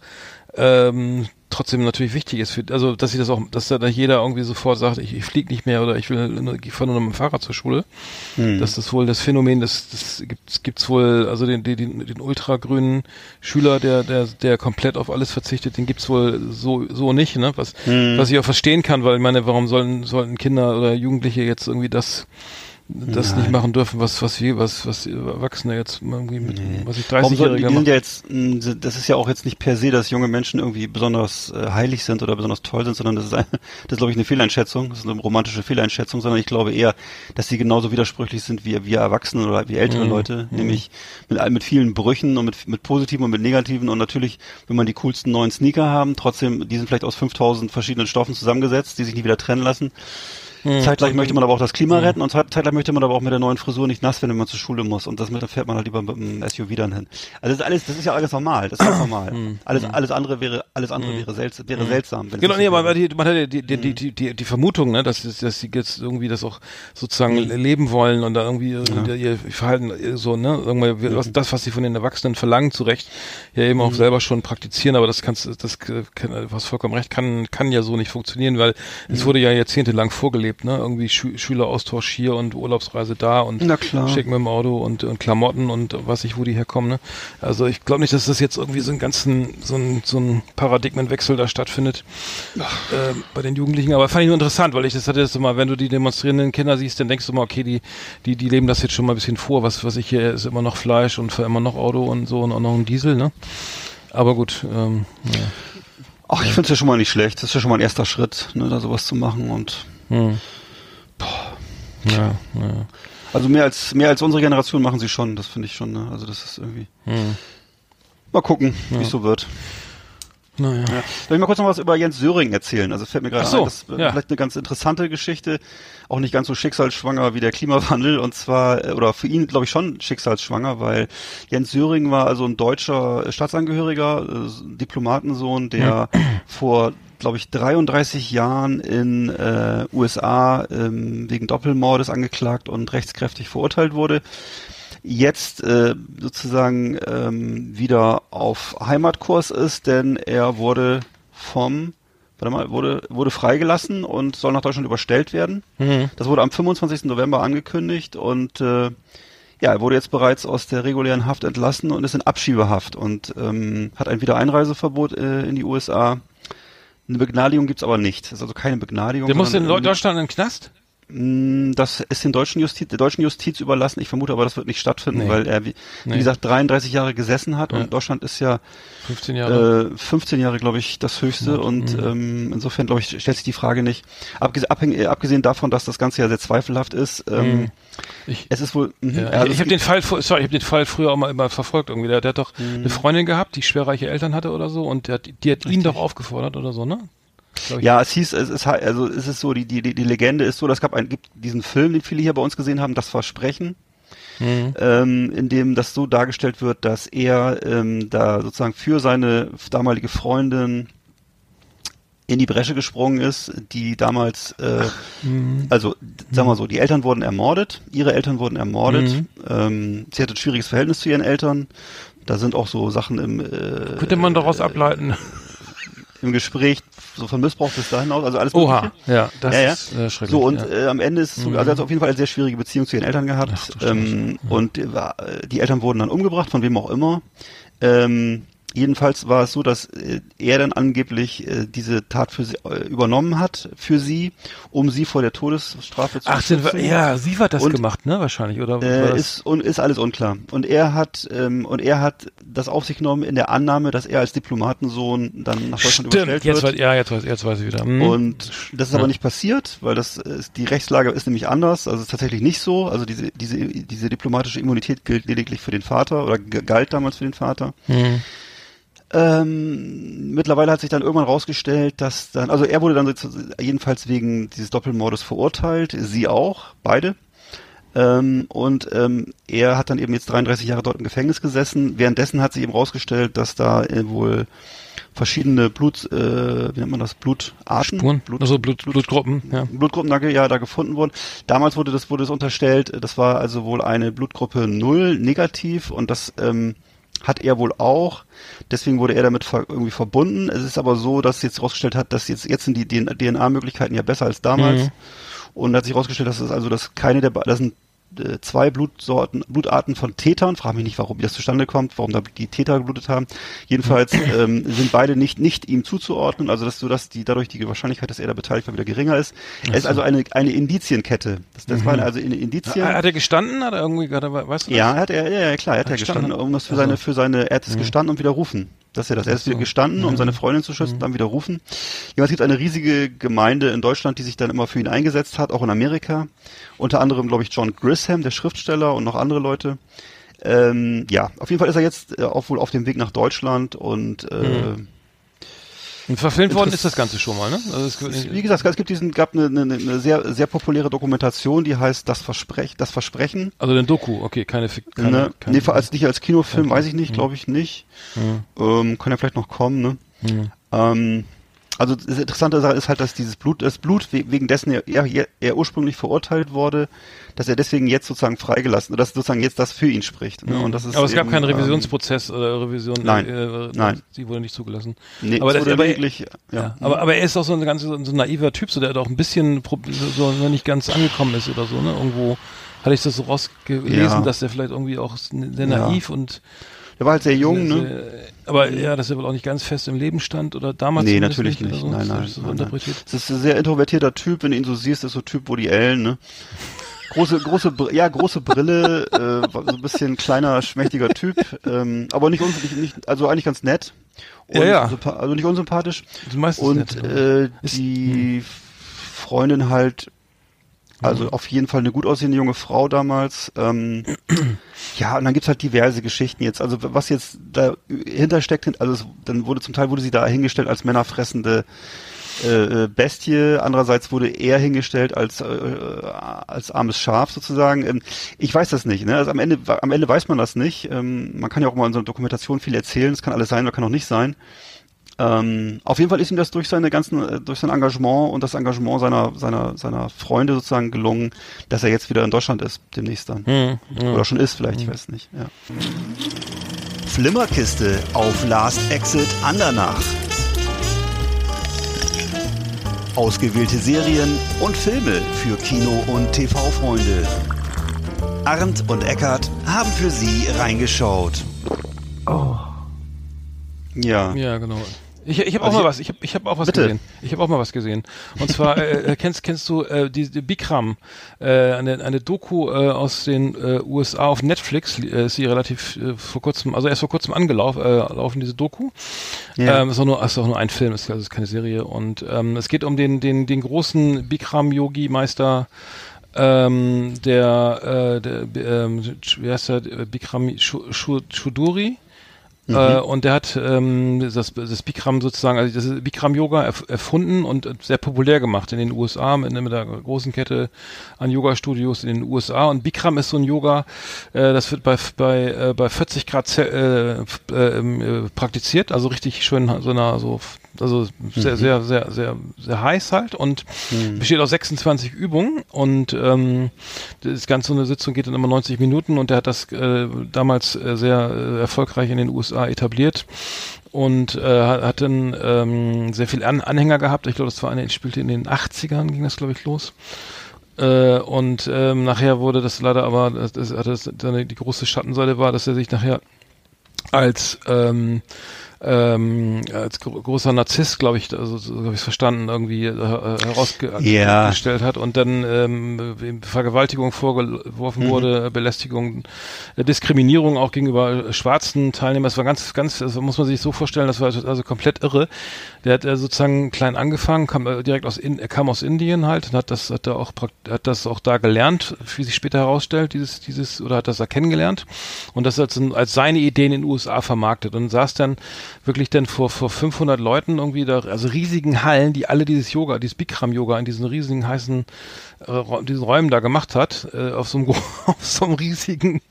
ähm, trotzdem natürlich wichtig ist für, also dass sie das auch, dass da jeder irgendwie sofort sagt, ich, ich fliege nicht mehr oder ich will, ich fahre nur noch mit dem Fahrrad zur Schule. Hm. Das ist wohl das Phänomen, das, das gibt's, gibt's wohl, also den, den, den, den ultragrünen Schüler, der, der, der komplett auf alles verzichtet, den gibt's wohl so, so nicht, ne? Was, Hm. was ich auch verstehen kann, weil ich meine, warum sollen, sollten Kinder oder Jugendliche jetzt irgendwie das, das nicht machen dürfen, was, was wir, was, was Erwachsene jetzt irgendwie mit, was ich Warum sollten die 30-Jährige die sind machen. ja jetzt, mh, das ist ja auch jetzt nicht per se, dass junge Menschen irgendwie besonders äh, heilig sind oder besonders toll sind, sondern das ist, ein, das ist glaube ich eine Fehleinschätzung, das ist eine romantische Fehleinschätzung, sondern ich glaube eher, dass sie genauso widersprüchlich sind wie wir Erwachsene oder wie ältere Mhm. Leute, nämlich mit, mit vielen Brüchen und mit, mit positiven und mit negativen und natürlich, wenn man die coolsten neuen Sneaker haben, trotzdem, die sind vielleicht aus 5000 verschiedenen Stoffen zusammengesetzt, die sich nie wieder trennen lassen. Zeitgleich möchte man aber auch das Klima retten und zeit- zeitgleich möchte man aber auch mit der neuen Frisur nicht nass werden, wenn man zur Schule muss. Und das mit, da fährt man halt lieber mit dem SUV dann hin. Also das ist alles, das ist ja alles normal. Das ist ganz normal. Alles, alles andere wäre, alles andere wäre, selts wäre seltsam. Genau, nee, aber die, man hat ja die, die, die, Mhm. die, die, Vermutung, ne, dass, dass sie jetzt irgendwie das auch sozusagen leben wollen und da irgendwie ihr, ihr Verhalten so, ne, irgendwie Mhm. was, das, was sie von den Erwachsenen verlangen, zu Recht, ja eben auch selber schon praktizieren, aber das kannst, das, äh, kann, was vollkommen recht, kann, kann ja so nicht funktionieren, weil es Mhm. wurde ja jahrzehntelang vorgelebt, ne, irgendwie Schü Schüleraustausch hier und Urlaubsreise da und schick mit dem Auto und, und Klamotten und weiß ich, wo die herkommen, ne. Also ich glaube nicht, dass das jetzt irgendwie so einen ganzen, so ein, so ein Paradigmenwechsel da stattfindet äh, bei den Jugendlichen. Aber fand ich nur interessant, weil ich das hatte jetzt immer, wenn du die demonstrierenden Kinder siehst, dann denkst du mal, okay, die, die, die leben das jetzt schon mal ein bisschen vor. Was, was ich hier ist immer noch Fleisch und immer noch Auto und so und auch noch ein Diesel, ne? Aber gut, ähm, ja. Ach, ich finde es ja schon mal nicht schlecht. Das ist ja schon mal ein erster Schritt, ne, da sowas zu machen und Hm. Ja, ja. also mehr als mehr als unsere Generation machen sie schon. Das finde ich schon. Ne? Also das ist irgendwie. Hm. Mal gucken, wie es so wird. Naja. Ja. Soll ich mal kurz noch was über Jens Söring erzählen? Also fällt mir gerade so, ein, das ist ja. vielleicht eine ganz interessante Geschichte, auch nicht ganz so schicksalsschwanger wie der Klimawandel und zwar, äh, oder für ihn glaube ich schon schicksalsschwanger, weil Jens Söring war also ein deutscher Staatsangehöriger, äh, Diplomatensohn, der vor glaube ich 33 Jahren in äh, USA ähm, wegen Doppelmordes angeklagt und rechtskräftig verurteilt wurde jetzt äh, sozusagen ähm, wieder auf Heimatkurs ist, denn er wurde vom, warte mal, wurde, wurde freigelassen und soll nach Deutschland überstellt werden. Das wurde am 25. November angekündigt und äh, ja, er wurde jetzt bereits aus der regulären Haft entlassen und ist in Abschiebehaft und ähm, hat ein Wiedereinreiseverbot äh, in die USA. Eine Begnadigung gibt's aber nicht. Das ist also keine Begnadigung. Der muss in Deutschland in den Knast? Mm, Das ist den deutschen Justiz, der deutschen Justiz überlassen. Ich vermute aber, das wird nicht stattfinden, Nee. weil er, wie, Nee. gesagt, 33 Jahre gesessen hat Ja. und Deutschland ist ja 15 Jahre. äh, 15 Jahre, glaube ich, das höchste und Mhm. ähm, insofern, glaube ich, stellt sich die Frage nicht. Abgesehen, abhäng, äh, abgesehen davon, dass das Ganze ja sehr zweifelhaft ist, ähm, Mhm. ich, es ist wohl. mhm, Ja, also ich habe den Fall, sorry, ich habe den Fall früher auch mal immer verfolgt irgendwie. Der, der hat doch Mhm. eine Freundin gehabt, die schwerreiche Eltern hatte oder so, und der, hat- die hat ihn doch aufgefordert oder so, ne? Ja, es hieß, es ist also es ist so, die, die, die Legende ist so, das gab ein, gibt diesen Film, den viele hier bei uns gesehen haben, das Versprechen, Mhm. ähm, in dem das so dargestellt wird, dass er ähm, da sozusagen für seine damalige Freundin in die Bresche gesprungen ist, die damals, äh, Mhm. also sagen wir so, die Eltern wurden ermordet, ihre Eltern wurden ermordet, Mhm. ähm, sie hatte ein schwieriges Verhältnis zu ihren Eltern, da sind auch so Sachen im, äh, Könnte man daraus ableiten. im Gespräch, so von Missbrauch bis dahin aus, also alles Oha, Mögliche. ja, das Ja, ja. ist äh, schrecklich. So, und ja. äh, am Ende ist es so, also er hat auf jeden Fall eine sehr schwierige Beziehung zu ihren Eltern gehabt. Ach, ähm, Und äh, war- äh, die Eltern wurden dann umgebracht, von wem auch immer. Ähm, jedenfalls war es so, dass äh, er dann angeblich äh, diese Tat für sie, äh, übernommen hat, für sie, um sie vor der Todesstrafe zu Ach, schützen. ja, sie hat das Und, gemacht, ne? Wahrscheinlich, oder? Äh, ist, und ist alles unklar. Und er hat ähm, und er hat das auf sich genommen in der Annahme, dass er als Diplomatensohn dann nach Deutschland Stimmt, überstellt jetzt wird. weiß, ja, jetzt weiß, jetzt weiß ich wieder. Hm. Und das ist aber Ja. nicht passiert, weil das ist, die Rechtslage ist nämlich anders. Also es ist tatsächlich nicht so. Also diese, diese, diese diplomatische Immunität gilt lediglich für den Vater oder galt damals für den Vater. Hm. Ähm, mittlerweile hat sich dann irgendwann rausgestellt, dass dann, also er wurde dann jedenfalls wegen dieses Doppelmordes verurteilt, sie auch, beide. Ähm, und ähm, er hat dann eben jetzt 33 Jahre dort im Gefängnis gesessen. Währenddessen hat sich eben rausgestellt, dass da äh, wohl verschiedene Blut, äh, wie nennt man das, Blutarten? Spuren, Blut, also Blut, Blutgruppen, ja. Blutgruppen da, ja da gefunden wurden. Damals wurde das wurde es unterstellt, das war also wohl eine Blutgruppe 0 negativ und das ähm, hat er wohl auch. Deswegen wurde er damit ver irgendwie verbunden. Es ist aber so, dass jetzt herausgestellt hat, dass jetzt jetzt sind die DNA-Möglichkeiten ja besser als damals. Mhm. Und hat sich herausgestellt, dass es also dass keine der das sind zwei Blutsorten, Blutarten von Tätern. Frag mich nicht, warum das zustande kommt, warum da die Täter geblutet haben. Jedenfalls ähm, sind beide nicht nicht ihm zuzuordnen, also dass so dass die dadurch die Wahrscheinlichkeit, dass er da beteiligt war, wieder geringer ist. Es ist also eine eine Indizienkette. Das, das war also eine Indizien. Hat er gestanden? Hat er irgendwie, er, weißt du das? Ja, hat er, ja, klar, er hat Hat ja gestanden? um das für seine, für seine, er hat es gestanden und widerrufen. Das ist ja das. Er ist Ach so. wieder gestanden, um seine Freundin zu schützen, dann widerrufen. Ja, es gibt eine riesige Gemeinde in Deutschland, die sich dann immer für ihn eingesetzt hat, auch in Amerika. Unter anderem, glaube ich, John Grisham, der Schriftsteller und noch andere Leute. Ähm, ja, auf jeden Fall ist er jetzt äh, auch wohl auf dem Weg nach Deutschland und äh, Und verfilmt worden ist das Ganze schon mal, ne? Also es, Wie gesagt, es gibt diesen, gab eine, eine, eine sehr, sehr populäre Dokumentation, die heißt Das Versprech, das Versprechen. also den Doku, okay, keine, keine, ne? keine nee, als nicht als Kinofilm, weiß ich nicht, glaube ich nicht. Ähm, kann ja vielleicht noch kommen, ne? Ähm, also das interessante Sache ist halt, dass dieses Blut, das Blut we- wegen dessen er, er, er ursprünglich verurteilt wurde, dass er deswegen jetzt sozusagen freigelassen, dass sozusagen jetzt das für ihn spricht. Ne? Und das ist aber es gab eben, keinen ähm, Revisionsprozess oder Revision. Nein, äh, nein. Sie wurde nicht zugelassen. Nee, aber das, wurde aber, lediglich, ja. ja, aber, aber er ist auch so ein ganz so ein naiver Typ, so der doch ein bisschen so noch nicht ganz angekommen ist oder so, ne? Irgendwo hatte ich das so rausgelesen, Ja. dass er vielleicht irgendwie auch sehr Ja. naiv und Der war halt sehr jung, sehr, ne? sehr, aber ja, dass er wohl auch nicht ganz fest im Leben stand oder damals Nee, natürlich nicht. oder so. Nein, nein, so nein, nein. Das ist ein sehr introvertierter Typ, wenn du ihn so siehst, ist so Typ Woody Allen, ne? Große, große, ja, große Brille, äh, so ein bisschen kleiner, schmächtiger Typ, ähm, aber nicht, nicht, also eigentlich ganz nett. Und Ja, ja. Also nicht unsympathisch. Meistens Und nett, äh, die Freundin halt, also Mhm. auf jeden Fall eine gut aussehende junge Frau damals. Ähm, ja, und dann gibt's halt diverse Geschichten jetzt. Also was jetzt dahinter steckt, also es, dann wurde zum Teil wurde sie da hingestellt als männerfressende äh, äh, Bestie. Andererseits wurde er hingestellt als äh, als armes Schaf sozusagen. Ähm, ich weiß das nicht. Ne? Also am Ende am Ende weiß man das nicht. Ähm, man kann ja auch mal in so einer Dokumentation viel erzählen. Es kann alles sein oder kann auch nicht sein. Ähm, auf jeden Fall ist ihm das durch seine ganzen, äh, durch sein Engagement und das Engagement seiner, seiner, seiner Freunde sozusagen gelungen, dass er jetzt wieder in Deutschland ist, demnächst dann. Hm, ja. Oder schon ist vielleicht, ich weiß nicht. Ja. Flimmerkiste auf Last Exit Andernach. Ausgewählte Serien und Filme für Kino- und TV-Freunde. Arndt und Eckart haben für Sie reingeschaut. Ja. Ja, genau. Ich, ich habe auch Also mal was, ich habe ich hab auch was Bitte. gesehen. Ich habe auch mal was gesehen. Und zwar äh, äh, kennst kennst du äh, die, die Bikram, äh, eine eine Doku äh, aus den äh, USA auf Netflix, äh, ist sie relativ äh, vor kurzem, also erst vor kurzem angelaufen, äh, laufen diese Doku. Ja. Ähm, ist auch nur ist auch nur ein Film, ist also ist keine Serie und ähm, es geht um den den den großen Bikram Yogi Meister ähm, der, äh, der ähm, wie heißt der, Bikram Shu- Shuduri. Äh, und der hat ähm, das, das Bikram sozusagen, also das Bikram Yoga erf erfunden und sehr populär gemacht in den USA mit, mit einer großen Kette an Yoga-Studios in den USA. Und Bikram ist so ein Yoga, äh, das wird bei bei äh, bei 40 Grad äh, äh, ähm, äh, praktiziert, also richtig schön so einer so also sehr sehr sehr sehr sehr heiß halt und besteht aus 26 Übungen und ähm, das ganze so eine Sitzung geht dann immer 90 Minuten und der hat das äh, damals äh, sehr äh, erfolgreich in den USA etabliert und äh, hat, dann ähm, sehr viel An Anhänger gehabt. Ich glaube, das war eine, spielte in den 80ern, ging das glaube ich los. Äh, und ähm, nachher wurde das leider aber, das, das, das, die große Schattenseite war, dass er sich nachher als ähm, ähm, als gro großer Narzisst, glaube ich, also so habe ich es verstanden, irgendwie äh, herausgestellt Ja. hat und dann ähm, Vergewaltigung vorgeworfen wurde, Belästigung, äh, Diskriminierung auch gegenüber schwarzen Teilnehmern. Das war ganz, ganz, das muss man sich so vorstellen, das war also komplett irre. Der hat äh, sozusagen klein angefangen, kam äh, direkt aus in, er kam aus Indien halt und hat das hat er auch hat das auch da gelernt, wie sich später herausstellt, dieses dieses oder hat das da kennengelernt und das als, als seine Ideen in den USA vermarktet und saß dann wirklich dann vor vor 500 Leuten irgendwie da also riesigen Hallen, die alle dieses Yoga, dieses Bikram Yoga in diesen riesigen heißen äh, diesen Räumen da gemacht hat, äh, auf so einem auf so einem riesigen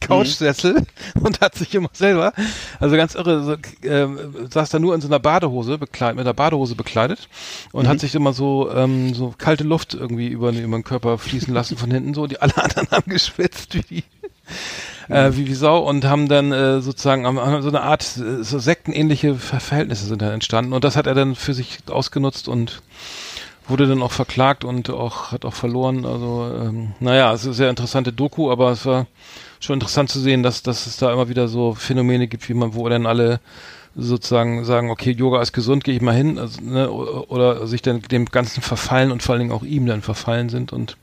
Couchsessel und hat sich immer selber, also ganz irre, so, ähm, saß da nur in so einer Badehose bekleidet, mit einer Badehose bekleidet und hat sich immer so ähm, so kalte Luft irgendwie über, über den Körper fließen lassen von hinten so, die alle anderen haben geschwitzt wie die äh, wie, wie Sau und haben dann äh, sozusagen haben, so eine Art äh, so sektenähnliche Ver Verhältnisse sind dann entstanden und das hat er dann für sich ausgenutzt und wurde dann auch verklagt und auch hat auch verloren. Also ähm, naja, es ist eine sehr interessante Doku, aber es war schon interessant zu sehen, dass, dass es da immer wieder so Phänomene gibt, wie man, wo dann alle sozusagen sagen, okay, Yoga ist gesund, gehe ich mal hin, also, ne, oder sich dann dem Ganzen verfallen und vor allen Dingen auch ihm dann verfallen sind und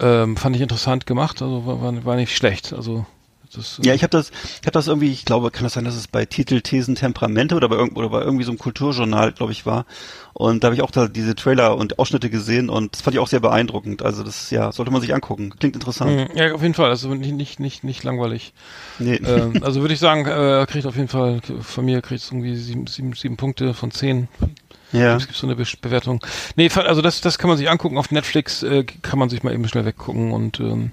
ähm, fand ich interessant gemacht, also war, war, nicht schlecht. Also das Ja, ich habe das, ich habe das irgendwie, ich glaube, kann das sein, dass es bei Titel, Thesen, Temperamente oder bei, irgend, oder bei irgendwie so einem Kulturjournal, glaube ich, war. Und da habe ich auch da diese Trailer und Ausschnitte gesehen und das fand ich auch sehr beeindruckend. Also das, ja, sollte man sich angucken. Klingt interessant. Mhm, Ja, auf jeden Fall. Also nicht, nicht, nicht, nicht langweilig. Nee. ähm, also würde ich sagen, äh, kriegt auf jeden Fall, von mir kriegt es irgendwie sieben, sieben, sieben Punkte von zehn. Ja. Es gibt so eine Be Bewertung. Nee, also das, das kann man sich angucken. Auf Netflix äh, kann man sich mal eben schnell weggucken und ähm,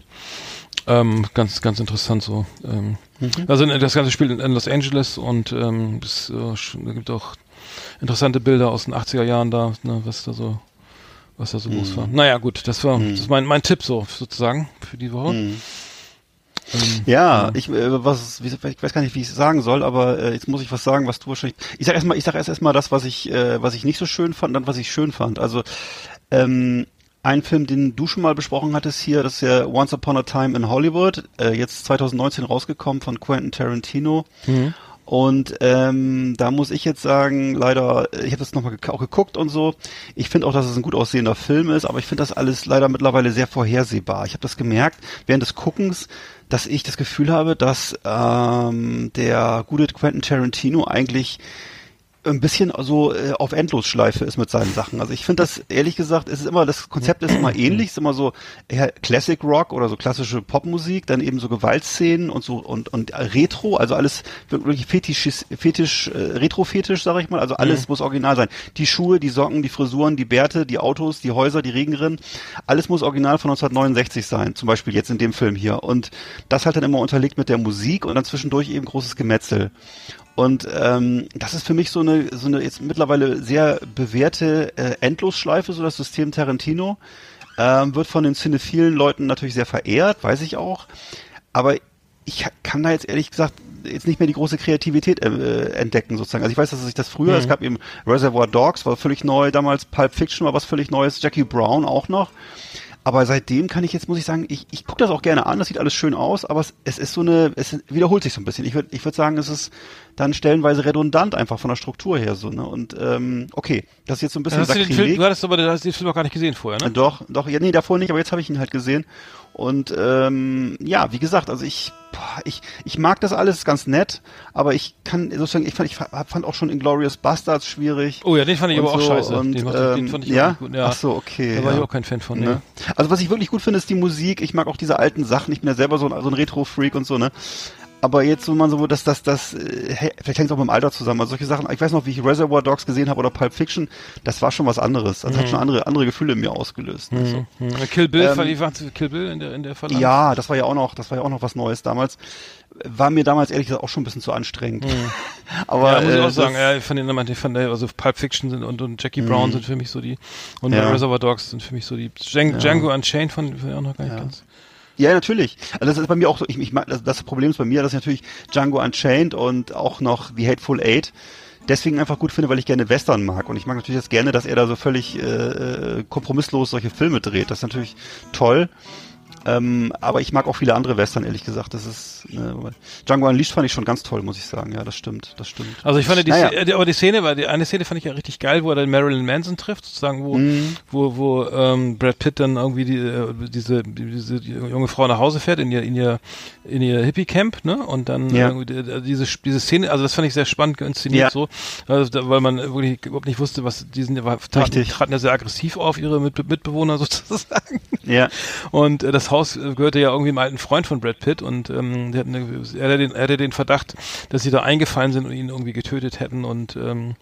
ähm, ganz, ganz interessant so. Ähm, Also äh, das ganze spielt in, Los Angeles und ähm, es äh, gibt auch interessante Bilder aus den 80er Jahren da, ne, was da so was da so los war. Naja, gut, das war das ist mein, mein Tipp so sozusagen für die Woche. Ähm, Ja, ich äh, was ich weiß gar nicht, wie ich es sagen soll, aber äh, jetzt muss ich was sagen, was du wahrscheinlich. Ich sag erstmal, ich sag erst erstmal das, was ich äh, was ich nicht so schön fand, dann was ich schön fand. Also ähm, ein Film, den du schon mal besprochen hattest hier, das ist ja Once Upon a Time in Hollywood, äh, jetzt 2019 rausgekommen von Quentin Tarantino. Und ähm, da muss ich jetzt sagen, leider, ich habe das nochmal auch geguckt und so. Ich finde auch, dass es ein gut aussehender Film ist, aber ich finde das alles leider mittlerweile sehr vorhersehbar. Ich habe das gemerkt während des Guckens, dass ich das Gefühl habe, dass ähm, der gute Quentin Tarantino eigentlich ein bisschen so äh, auf Endlosschleife ist mit seinen Sachen. Also ich finde das ehrlich gesagt, es ist immer das Konzept ist immer ähnlich, es ist immer so eher Classic Rock oder so klassische Popmusik, dann eben so Gewaltszenen und so und und Retro, also alles wirklich fetisch fetisch äh, Retro Fetisch, sage ich mal, also alles muss original sein. Die Schuhe, die Socken, die Frisuren, die Bärte, die Autos, die Häuser, die Regenrinnen, alles muss original von 1969 sein, zum Beispiel jetzt in dem Film hier und das halt dann immer unterlegt mit der Musik und dann zwischendurch eben großes Gemetzel. Und ähm, das ist für mich so eine, so eine jetzt mittlerweile sehr bewährte äh, Endlosschleife, so das System Tarantino. Ähm, wird von den cinephilen Leuten natürlich sehr verehrt, weiß ich auch. Aber ich kann da jetzt ehrlich gesagt jetzt nicht mehr die große Kreativität äh, entdecken sozusagen. Also ich weiß, dass sich das früher, es gab eben Reservoir Dogs, war völlig neu, damals Pulp Fiction war was völlig Neues, Jackie Brown auch noch. Aber seitdem kann ich jetzt, muss ich sagen, ich, ich gucke das auch gerne an, das sieht alles schön aus, aber es, es ist so eine, es wiederholt sich so ein bisschen. Ich würde ich würd sagen, es ist dann stellenweise redundant einfach von der Struktur her so, ne? Und ähm, okay, das ist jetzt so ein bisschen Hast du, den Film, Sakrileg. du hattest aber du hast den Film auch gar nicht gesehen vorher, ne? Doch, doch, ja, nee, davor nicht, aber jetzt habe ich ihn halt gesehen. Und ähm, ja, wie gesagt, also ich, boah, ich, ich mag das alles ganz nett, aber ich kann sozusagen, ich fand, ich fand auch schon Inglorious Bastards schwierig. Oh ja, den fand ich aber auch so, scheiße. Und, den, ähm, den fand ich auch ja? gut. Ja. Ach so, okay. Da war ja. ich auch kein Fan von. Nee. Ne? Also was ich wirklich gut finde, ist die Musik. Ich mag auch diese alten Sachen. Ich bin ja selber so ein, so ein Retro-Freak und so, ne? Aber jetzt, wo man so, dass das, das, äh, vielleicht hängt es auch mit dem Alter zusammen. Also solche Sachen, ich weiß noch, wie ich Reservoir Dogs gesehen habe oder Pulp Fiction, das war schon was anderes. Das hat schon andere, andere Gefühle in mir ausgelöst. ne? So. Hm. Kill Bill, Ähm, war Kill Bill in der, in der Verlangt? Ja, das war ja auch noch, das war ja auch noch was Neues damals. War mir damals ehrlich gesagt auch schon ein bisschen zu anstrengend. Aber ja, muss ich äh, auch sagen, ja, ich fand den, ich fand, also Pulp Fiction sind und, und Jackie Brown sind für mich so die, und Ja. Reservoir Dogs sind für mich so die, Django, Django Unchained fand ich auch noch gar nicht ganz. Ja, natürlich. Also das ist bei mir auch so, ich, ich mag, das, das Problem ist bei mir, dass ich natürlich Django Unchained und auch noch The Hateful Eight deswegen einfach gut finde, weil ich gerne Western mag. Und ich mag natürlich jetzt gerne, dass er da so völlig äh, äh, kompromisslos solche Filme dreht. Das ist natürlich toll. Ähm, aber ich mag auch viele andere Western, ehrlich gesagt. Das ist ne, Django Unleashed fand ich schon ganz toll, muss ich sagen. Ja, das stimmt, das stimmt. Also ich fand die, Naja. Szene, aber die Szene war, die eine Szene fand ich ja richtig geil, wo er dann Marilyn Manson trifft, sozusagen, wo, Mhm. wo, wo ähm, Brad Pitt dann irgendwie die, äh, diese, diese junge Frau nach Hause fährt in ihr, in ihr, in ihr Hippie-Camp, ne? Und dann Ja. die- diese, diese Szene, also das fand ich sehr spannend inszeniert Ja. so, also, weil man wirklich überhaupt nicht wusste, was diesen war, traten, Richtig. traten ja sehr aggressiv auf ihre Mit Mitbewohner sozusagen. Ja, Und äh, das Haus gehörte ja irgendwie einem alten Freund von Brad Pitt und ähm, der er, hatte den, er hatte den Verdacht, dass sie da eingefallen sind und ihn irgendwie getötet hätten und ähm,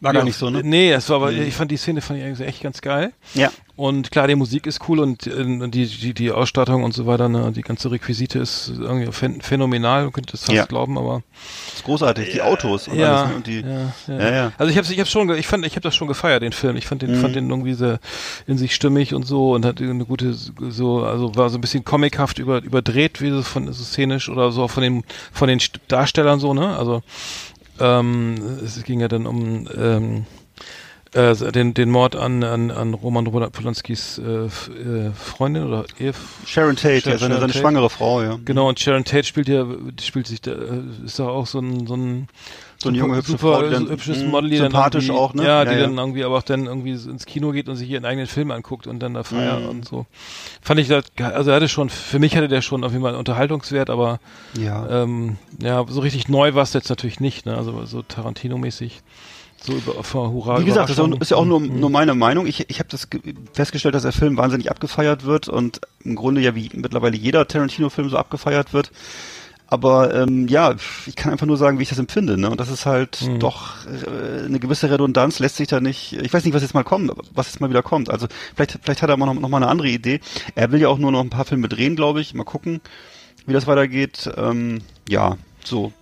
War ja, gar nicht so, ne? Nee, es war aber, ich fand die Szene fand ich eigentlich echt ganz geil. ja. Und klar, die Musik ist cool und äh, die, die, die Ausstattung und so weiter, ne, die ganze Requisite ist irgendwie phän- phänomenal, man könnte das fast Ja. glauben, aber ist großartig. Die Autos und ja, alles. Ne? Und die, ja, ja. Ja. Also ich habe ich hab's schon, ich fand, ich habe das schon gefeiert, den Film. Ich fand den, Mhm. fand den irgendwie sehr in sich stimmig und so und hat eine gute, so, also war so ein bisschen comichaft über, überdreht, wie so von so szenisch oder so von den, von den St- Darstellern so, ne? Also ähm, es ging ja dann um ähm, äh, den, den Mord an, an, an Roman Polanskis äh, äh, Freundin oder Ehe. Sharon Tate, Sharon ja, seine, seine Tate. schwangere Frau, ja. Genau, und Sharon Tate spielt ja, spielt sich, da, äh, ist da auch so ein, so ein, So eine junge, hübsche super Frau, die dann, hübsches mh, Model, die sympathisch dann auch, ne? Ja, die dann irgendwie aber auch dann irgendwie ins Kino geht und sich ihren eigenen Film anguckt und dann da feiert Mhm. und so. Fand ich das, also er hatte schon, für mich hatte der schon auf jeden Fall einen Unterhaltungswert, aber ja. ähm, ja, so richtig neu war es jetzt natürlich nicht, ne? Also so Tarantino-mäßig. So über, vor Hurra. Wie gesagt, das ist ja auch nur, Mhm. nur meine Meinung. Ich, ich habe das ge- festgestellt, dass der Film wahnsinnig abgefeiert wird und im Grunde ja wie mittlerweile jeder Tarantino-Film so abgefeiert wird. Aber ähm, ja, ich kann einfach nur sagen, wie ich das empfinde. Ne? Und das ist halt Mhm. doch äh, eine gewisse Redundanz lässt sich da nicht. Ich weiß nicht, was jetzt mal kommt, was jetzt mal wieder kommt. Also vielleicht, vielleicht hat er noch, noch mal eine andere Idee. Er will ja auch nur noch ein paar Filme drehen, glaube ich. Mal gucken, wie das weitergeht. Ähm, ja, so.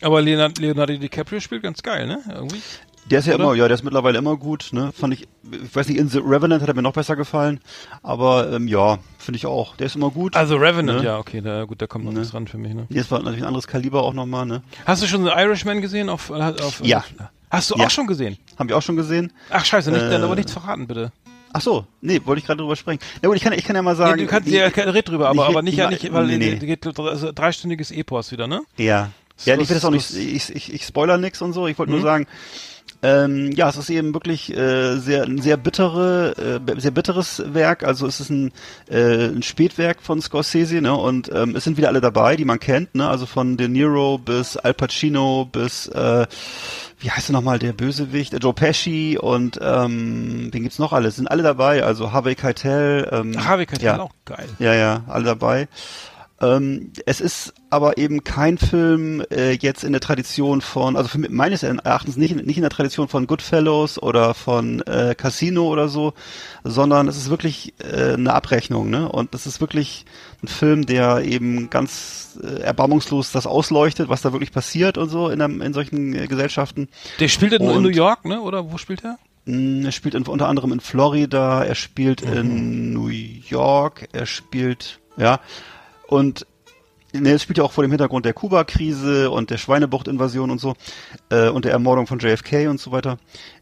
Aber Leonardo, Leonardo DiCaprio spielt ganz geil, ne? Irgendwie. Der ist ja Oder? immer, ja, der ist mittlerweile immer gut, ne? Fand ich, ich weiß nicht, in The Revenant hat er mir noch besser gefallen, aber ähm, ja, finde ich auch. Der ist immer gut. Also Revenant, Ne? ja, okay, da, gut, da kommt noch Ne? nichts ran für mich, ne? Jetzt war natürlich ein anderes Kaliber auch nochmal, ne? Hast du schon The Irishman gesehen auf, auf Ja. Hast du Ja. auch schon gesehen? Haben wir auch schon gesehen. Ach scheiße, nicht, dann Äh, aber nichts verraten, bitte. Ach so, nee, wollte ich gerade drüber sprechen. Na gut, ich kann, ich kann ja mal sagen. nee, du kannst wie- ja red drüber, aber, aber nicht, ich ja nicht, weil nee, nee. nee. geht also dreistündiges Epos wieder, ne? Ja. Ja, Das- ich will das auch nicht, ich, ich, ich spoiler nix und so. Ich wollte nur Mhm. sagen, ähm, ja, es ist eben wirklich äh, sehr, ein sehr bittere, äh, sehr bitteres Werk. Also es ist ein, äh, ein Spätwerk von Scorsese, ne? Und ähm, es sind wieder alle dabei, die man kennt, ne? Also von De Niro bis Al Pacino bis äh, wie heißt er nochmal, der Bösewicht, äh, Joe Pesci und ähm, wen gibt's noch alles? Sind alle dabei, also Harvey Keitel, ähm, Harvey Keitel, ja. auch geil. Ja, ja, alle dabei. Ähm, es ist aber eben kein Film äh, jetzt in der Tradition von, also für, meines Erachtens nicht, in- nicht in der Tradition von Goodfellows oder von äh, Casino oder so, sondern es ist wirklich äh, eine Abrechnung, ne? Und es ist wirklich ein Film, der eben ganz äh, erbarmungslos das ausleuchtet, was da wirklich passiert und so in, einem, in solchen äh, Gesellschaften. Der spielt in Und- New York, ne? Oder wo spielt er? Mm, Er spielt in, unter anderem in Florida, er spielt Mhm. in New York, er spielt, ja, und ne, es spielt ja auch vor dem Hintergrund der Kuba-Krise und der Schweinebucht-Invasion und so, äh, und der Ermordung von JFK und so weiter,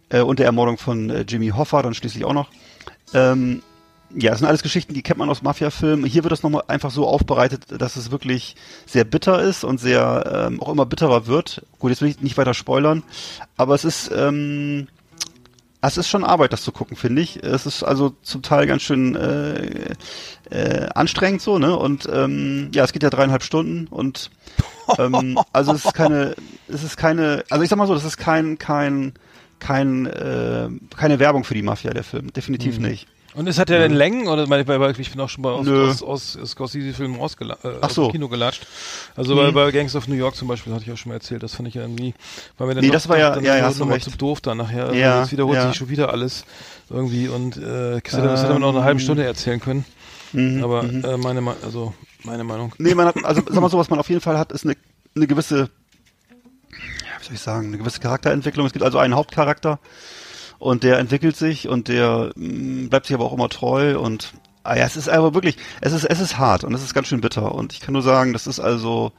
äh, und der Ermordung von äh, Jimmy Hoffa dann schließlich auch noch. Ähm, ja, das sind alles Geschichten, die kennt man aus Mafia-Filmen. Hier wird das nochmal einfach so aufbereitet, dass es wirklich sehr bitter ist und sehr ähm, auch immer bitterer wird. Gut, jetzt will ich nicht weiter spoilern, aber es ist ähm, es ist schon Arbeit, das zu gucken, finde ich. Es ist also zum Teil ganz schön äh, äh, anstrengend so, ne? Und ähm, ja, es geht ja dreieinhalb Stunden und ähm, also es ist keine, es ist keine, also ich sag mal so, das ist kein, kein, kein, äh, keine Werbung für die Mafia, der Film, definitiv nicht. Und ist hat er denn Längen? Oder bei, bei, ich bin auch schon mal aus, Nö. aus, aus Scorsese-Filmen rausgela äh, aus so. Kino gelatscht. Also bei, bei Gangs of New York zum Beispiel, hatte ich auch schon mal erzählt, das fand ich ja irgendwie, weil mir dann Nee, das war ja- dann ja, ja, noch- mal zu doof dann nachher. Also Ja, Jetzt wiederholt ja. sich schon wieder alles irgendwie und äh, das hätte hätte man noch eine halbe Stunde erzählen können. Mhm, Aber mhm. äh, meine, Me- also meine Meinung. Nee, man hat, also sag mal so, was man auf jeden Fall hat, ist eine, eine gewisse, ja, wie soll ich sagen, eine gewisse Charakterentwicklung. Es gibt also einen Hauptcharakter und der entwickelt sich und der mh, bleibt sich aber auch immer treu und ah ja, es ist aber wirklich, es ist, es ist hart und es ist ganz schön bitter und ich kann nur sagen, das ist also,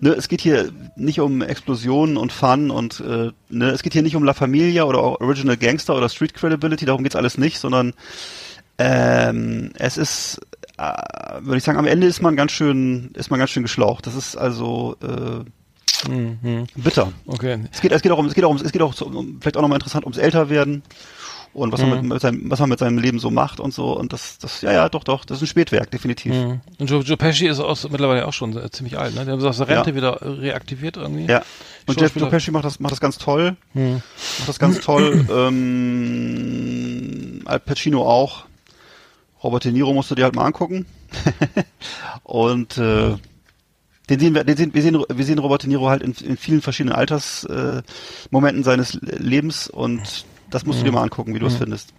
ne, es geht hier nicht um Explosionen und Fun und äh, ne, es geht hier nicht um La Familia oder Original Gangster oder Street Credibility, darum geht's alles nicht, sondern ähm, es ist, äh, würde ich sagen, am Ende ist man ganz schön, ist man ganz schön geschlaucht. Das ist also äh, Mhm. bitter. Okay. Es geht, es geht auch um, es geht auch um, es geht auch um, vielleicht auch nochmal interessant ums Älterwerden und was man Mhm. mit, mit seinem, was man mit seinem Leben so macht und so und das, das, ja, ja, doch, doch, das ist ein Spätwerk, definitiv. Mhm. Und Joe, Joe Pesci ist auch mittlerweile auch schon äh, ziemlich alt, ne? Der hat aus der Rente Ja. wieder reaktiviert irgendwie. Ja. Und Jeff Joe Pesci macht das, macht das ganz toll. Mhm. Macht das ganz toll. ähm, Al Pacino auch. Robert De Niro musst du dir halt mal angucken. und äh, den sehen wir, den sehen, wir sehen, wir sehen Robert De Niro halt in, in vielen verschiedenen Altersmomenten äh, seines Lebens und das musst du dir mal angucken, wie du es findest.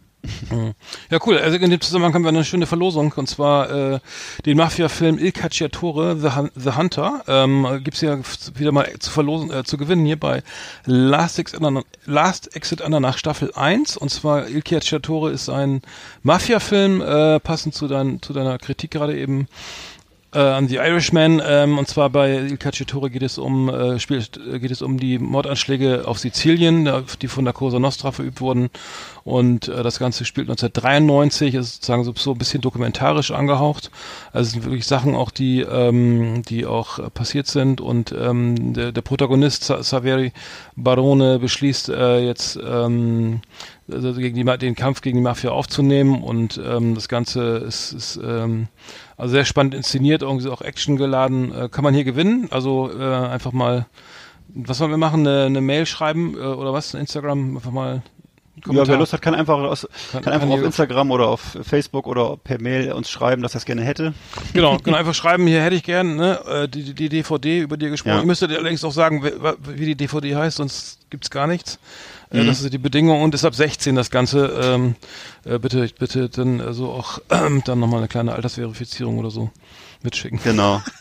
Ja, cool. Also in dem Zusammenhang haben wir eine schöne Verlosung und zwar äh, den Mafia-Film Il Cacciatore, The, Hun The Hunter. Ähm, gibt's ja wieder mal zu verlosen, äh, zu gewinnen hier bei Last Exit, Andernach, Last Exit Andernach Staffel 1. Und zwar Il Cacciatore ist ein Mafia-Film, äh, passend zu, dein, zu deiner Kritik gerade eben. Äh, an The Irishman ähm, und zwar bei Il Cacciatore geht es um äh, spielt, äh, geht es um die Mordanschläge auf Sizilien, die von der Cosa Nostra verübt wurden und äh, das Ganze spielt 1993, ist sozusagen so, so ein bisschen dokumentarisch angehaucht. Also es sind wirklich Sachen auch, die ähm, die auch äh, passiert sind und ähm, der, der Protagonist Sa Saveri Barone beschließt äh, jetzt ähm, also gegen die, den Kampf gegen die Mafia aufzunehmen und ähm, das Ganze ist, ist ähm, also sehr spannend inszeniert, irgendwie auch Action geladen. Äh, kann man hier gewinnen? Also äh, einfach mal, was sollen wir machen? Eine, eine Mail schreiben äh, oder was? Instagram einfach mal. einen Ja, Kommentar. wer Lust hat, kann einfach, aus, Kann- kann, einfach kann auf Instagram oder auf Facebook oder per Mail uns schreiben, dass er es gerne hätte. Genau, genau, einfach schreiben, hier hätte ich gern ne, äh, die, die- DVD, über die ihr gesprochen Ja. Ihr müsstet allerdings auch sagen, wie, wie die DVD heißt, sonst gibt's gar nichts. Äh, Mhm. Das ist die Bedingung und ist ab 16 das Ganze. Ähm, äh, bitte, bitte dann also auch ähm, dann nochmal eine kleine Altersverifizierung oder so mitschicken. Genau.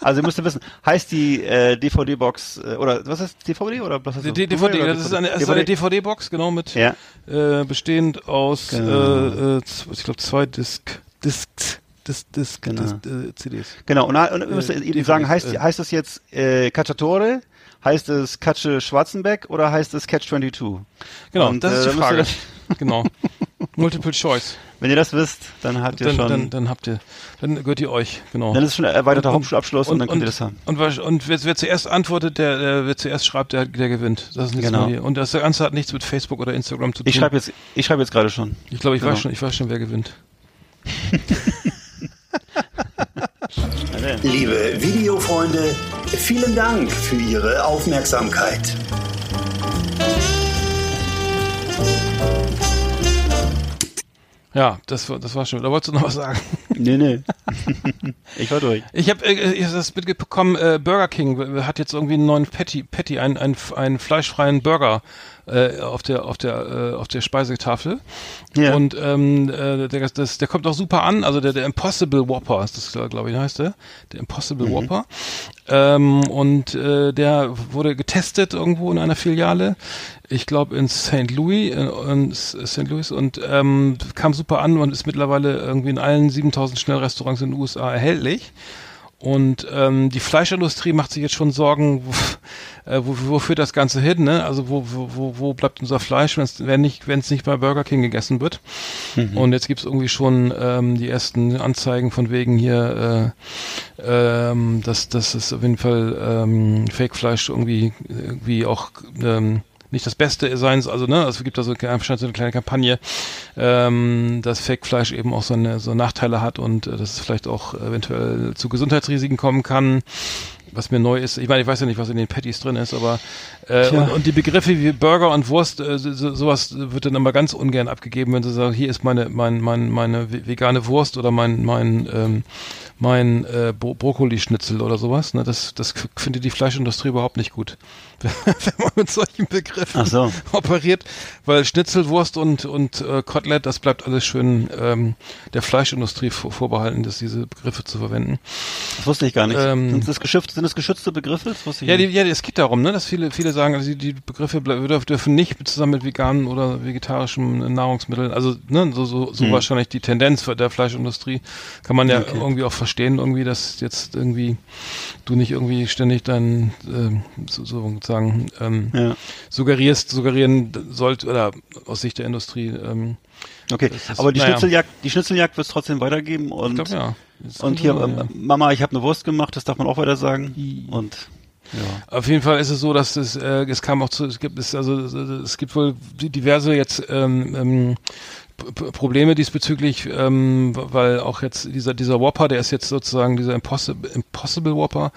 Also ihr müsst wissen, heißt die äh, DVD-Box äh, oder was ist DVD oder was ist Die das? DVD, oder das ist eine, das ist eine DVD-Box, genau, mit Ja. äh, bestehend aus Genau. äh, äh, z- ich glaube zwei Disc, Discs, Disc, Disc, Genau. Disc äh, CDs. Genau, und, und ihr müsst Äh, eben sagen, heißt, äh. heißt es jetzt äh, Cacciatore, heißt es Katsche Schwarzenbeck oder heißt es Catch 22? Genau, Und, das äh, ist die dann Frage. genau. Multiple Choice. Wenn ihr das wisst, dann habt ihr Dann, schon, dann, dann, dann habt ihr, dann gehört ihr euch, genau. ist es schon ein erweiterter Und- Hauptschulabschluss und, dann könnt ihr das haben. Und, wasch- und wer, wer zuerst antwortet, der, der wer zuerst schreibt, der, der gewinnt. Das ist nichts Genau. mehr. Und das Ganze hat nichts mit Facebook oder Instagram zu tun. Ich schreibe jetzt, ich schreibe jetzt gerade schon. ich glaube, ich genau. weiß schon, ich weiß schon, wer gewinnt. Liebe Videofreunde, vielen Dank für Ihre Aufmerksamkeit. Ja, das war, das war schon. Da wolltest du noch was sagen? Nee, nee. ich war durch. Ich habe äh, ich hab das mitbekommen, äh, Burger King hat jetzt irgendwie einen neuen Patty, Patty einen, einen, einen fleischfreien Burger äh, auf der auf der äh, auf der Speisetafel. Ja. Und ähm, äh, der, das, der kommt auch super an. Also der, der Impossible Whopper ist das, glaube ich, heißt der. Der Impossible Whopper. Ähm, und äh, der wurde getestet irgendwo in einer Filiale. Ich glaube in St. Louis, äh, in St. Louis und ähm, kam super an und ist mittlerweile irgendwie in allen 7000 Schnellrestaurants in den USA erhältlich. Und ähm, die Fleischindustrie macht sich jetzt schon Sorgen, wo, äh, wo, wo führt das Ganze hin? Ne? Also wo, wo, wo, bleibt unser Fleisch, wenn's, wenn nicht, wenn es nicht bei Burger King gegessen wird? Und jetzt gibt's irgendwie schon ähm, die ersten Anzeigen von wegen hier, äh, ähm, dass dass es auf jeden Fall ähm, Fake-Fleisch irgendwie irgendwie auch ähm, nicht das Beste sein, also ne, es gibt da so eine kleine Kampagne, ähm, dass Fake-Fleisch eben auch so eine so Nachteile hat und äh, dass es vielleicht auch eventuell zu Gesundheitsrisiken kommen kann. Was mir neu ist, ich meine, ich weiß ja nicht, was in den Patties drin ist, aber äh, und, und die Begriffe wie Burger und Wurst, äh, so, so- sowas wird dann immer ganz ungern abgegeben, wenn sie sagen, hier ist meine mein, mein, meine ve- vegane Wurst oder mein mein ähm, mein äh, Bro Brokkolischnitzel oder sowas. Ne, das das findet die Fleischindustrie überhaupt nicht gut, wenn man mit solchen Begriffen so. operiert, weil Schnitzelwurst und und äh, Kotelett, das bleibt alles schön ähm, der Fleischindustrie vor, vorbehalten, dass diese Begriffe zu verwenden. Das wusste ich gar nicht. Ähm, sind, das geschützt, das geschützte Begriffe? Wusste ich Ja, die, ja, es geht darum, ne, dass viele, viele sagen, also die, die Begriffe dürfen nicht zusammen mit veganen oder vegetarischen Nahrungsmitteln, also ne, so, so, so Hm. wahrscheinlich die Tendenz der Fleischindustrie, kann man ja Okay. irgendwie auch verstehen, irgendwie, dass jetzt irgendwie du nicht irgendwie ständig deinen ähm, so, so sagen ähm, Ja. suggerierst, suggerieren sollt oder aus Sicht der Industrie. Ähm, Okay, ist- aber die naja. Schnitzeljagd, die Schnitzeljagd wird es trotzdem weitergeben und ich glaube ja. Und hier ja. ähm, Mama, ich habe eine Wurst gemacht, das darf man auch weiter sagen und ja. Auf jeden Fall ist es so, dass es, äh, es kam auch zu, es gibt es also es gibt wohl diverse jetzt ähm, ähm, Probleme diesbezüglich, ähm, weil auch jetzt dieser dieser Whopper, der ist jetzt sozusagen dieser Impossible, Impossible Whopper,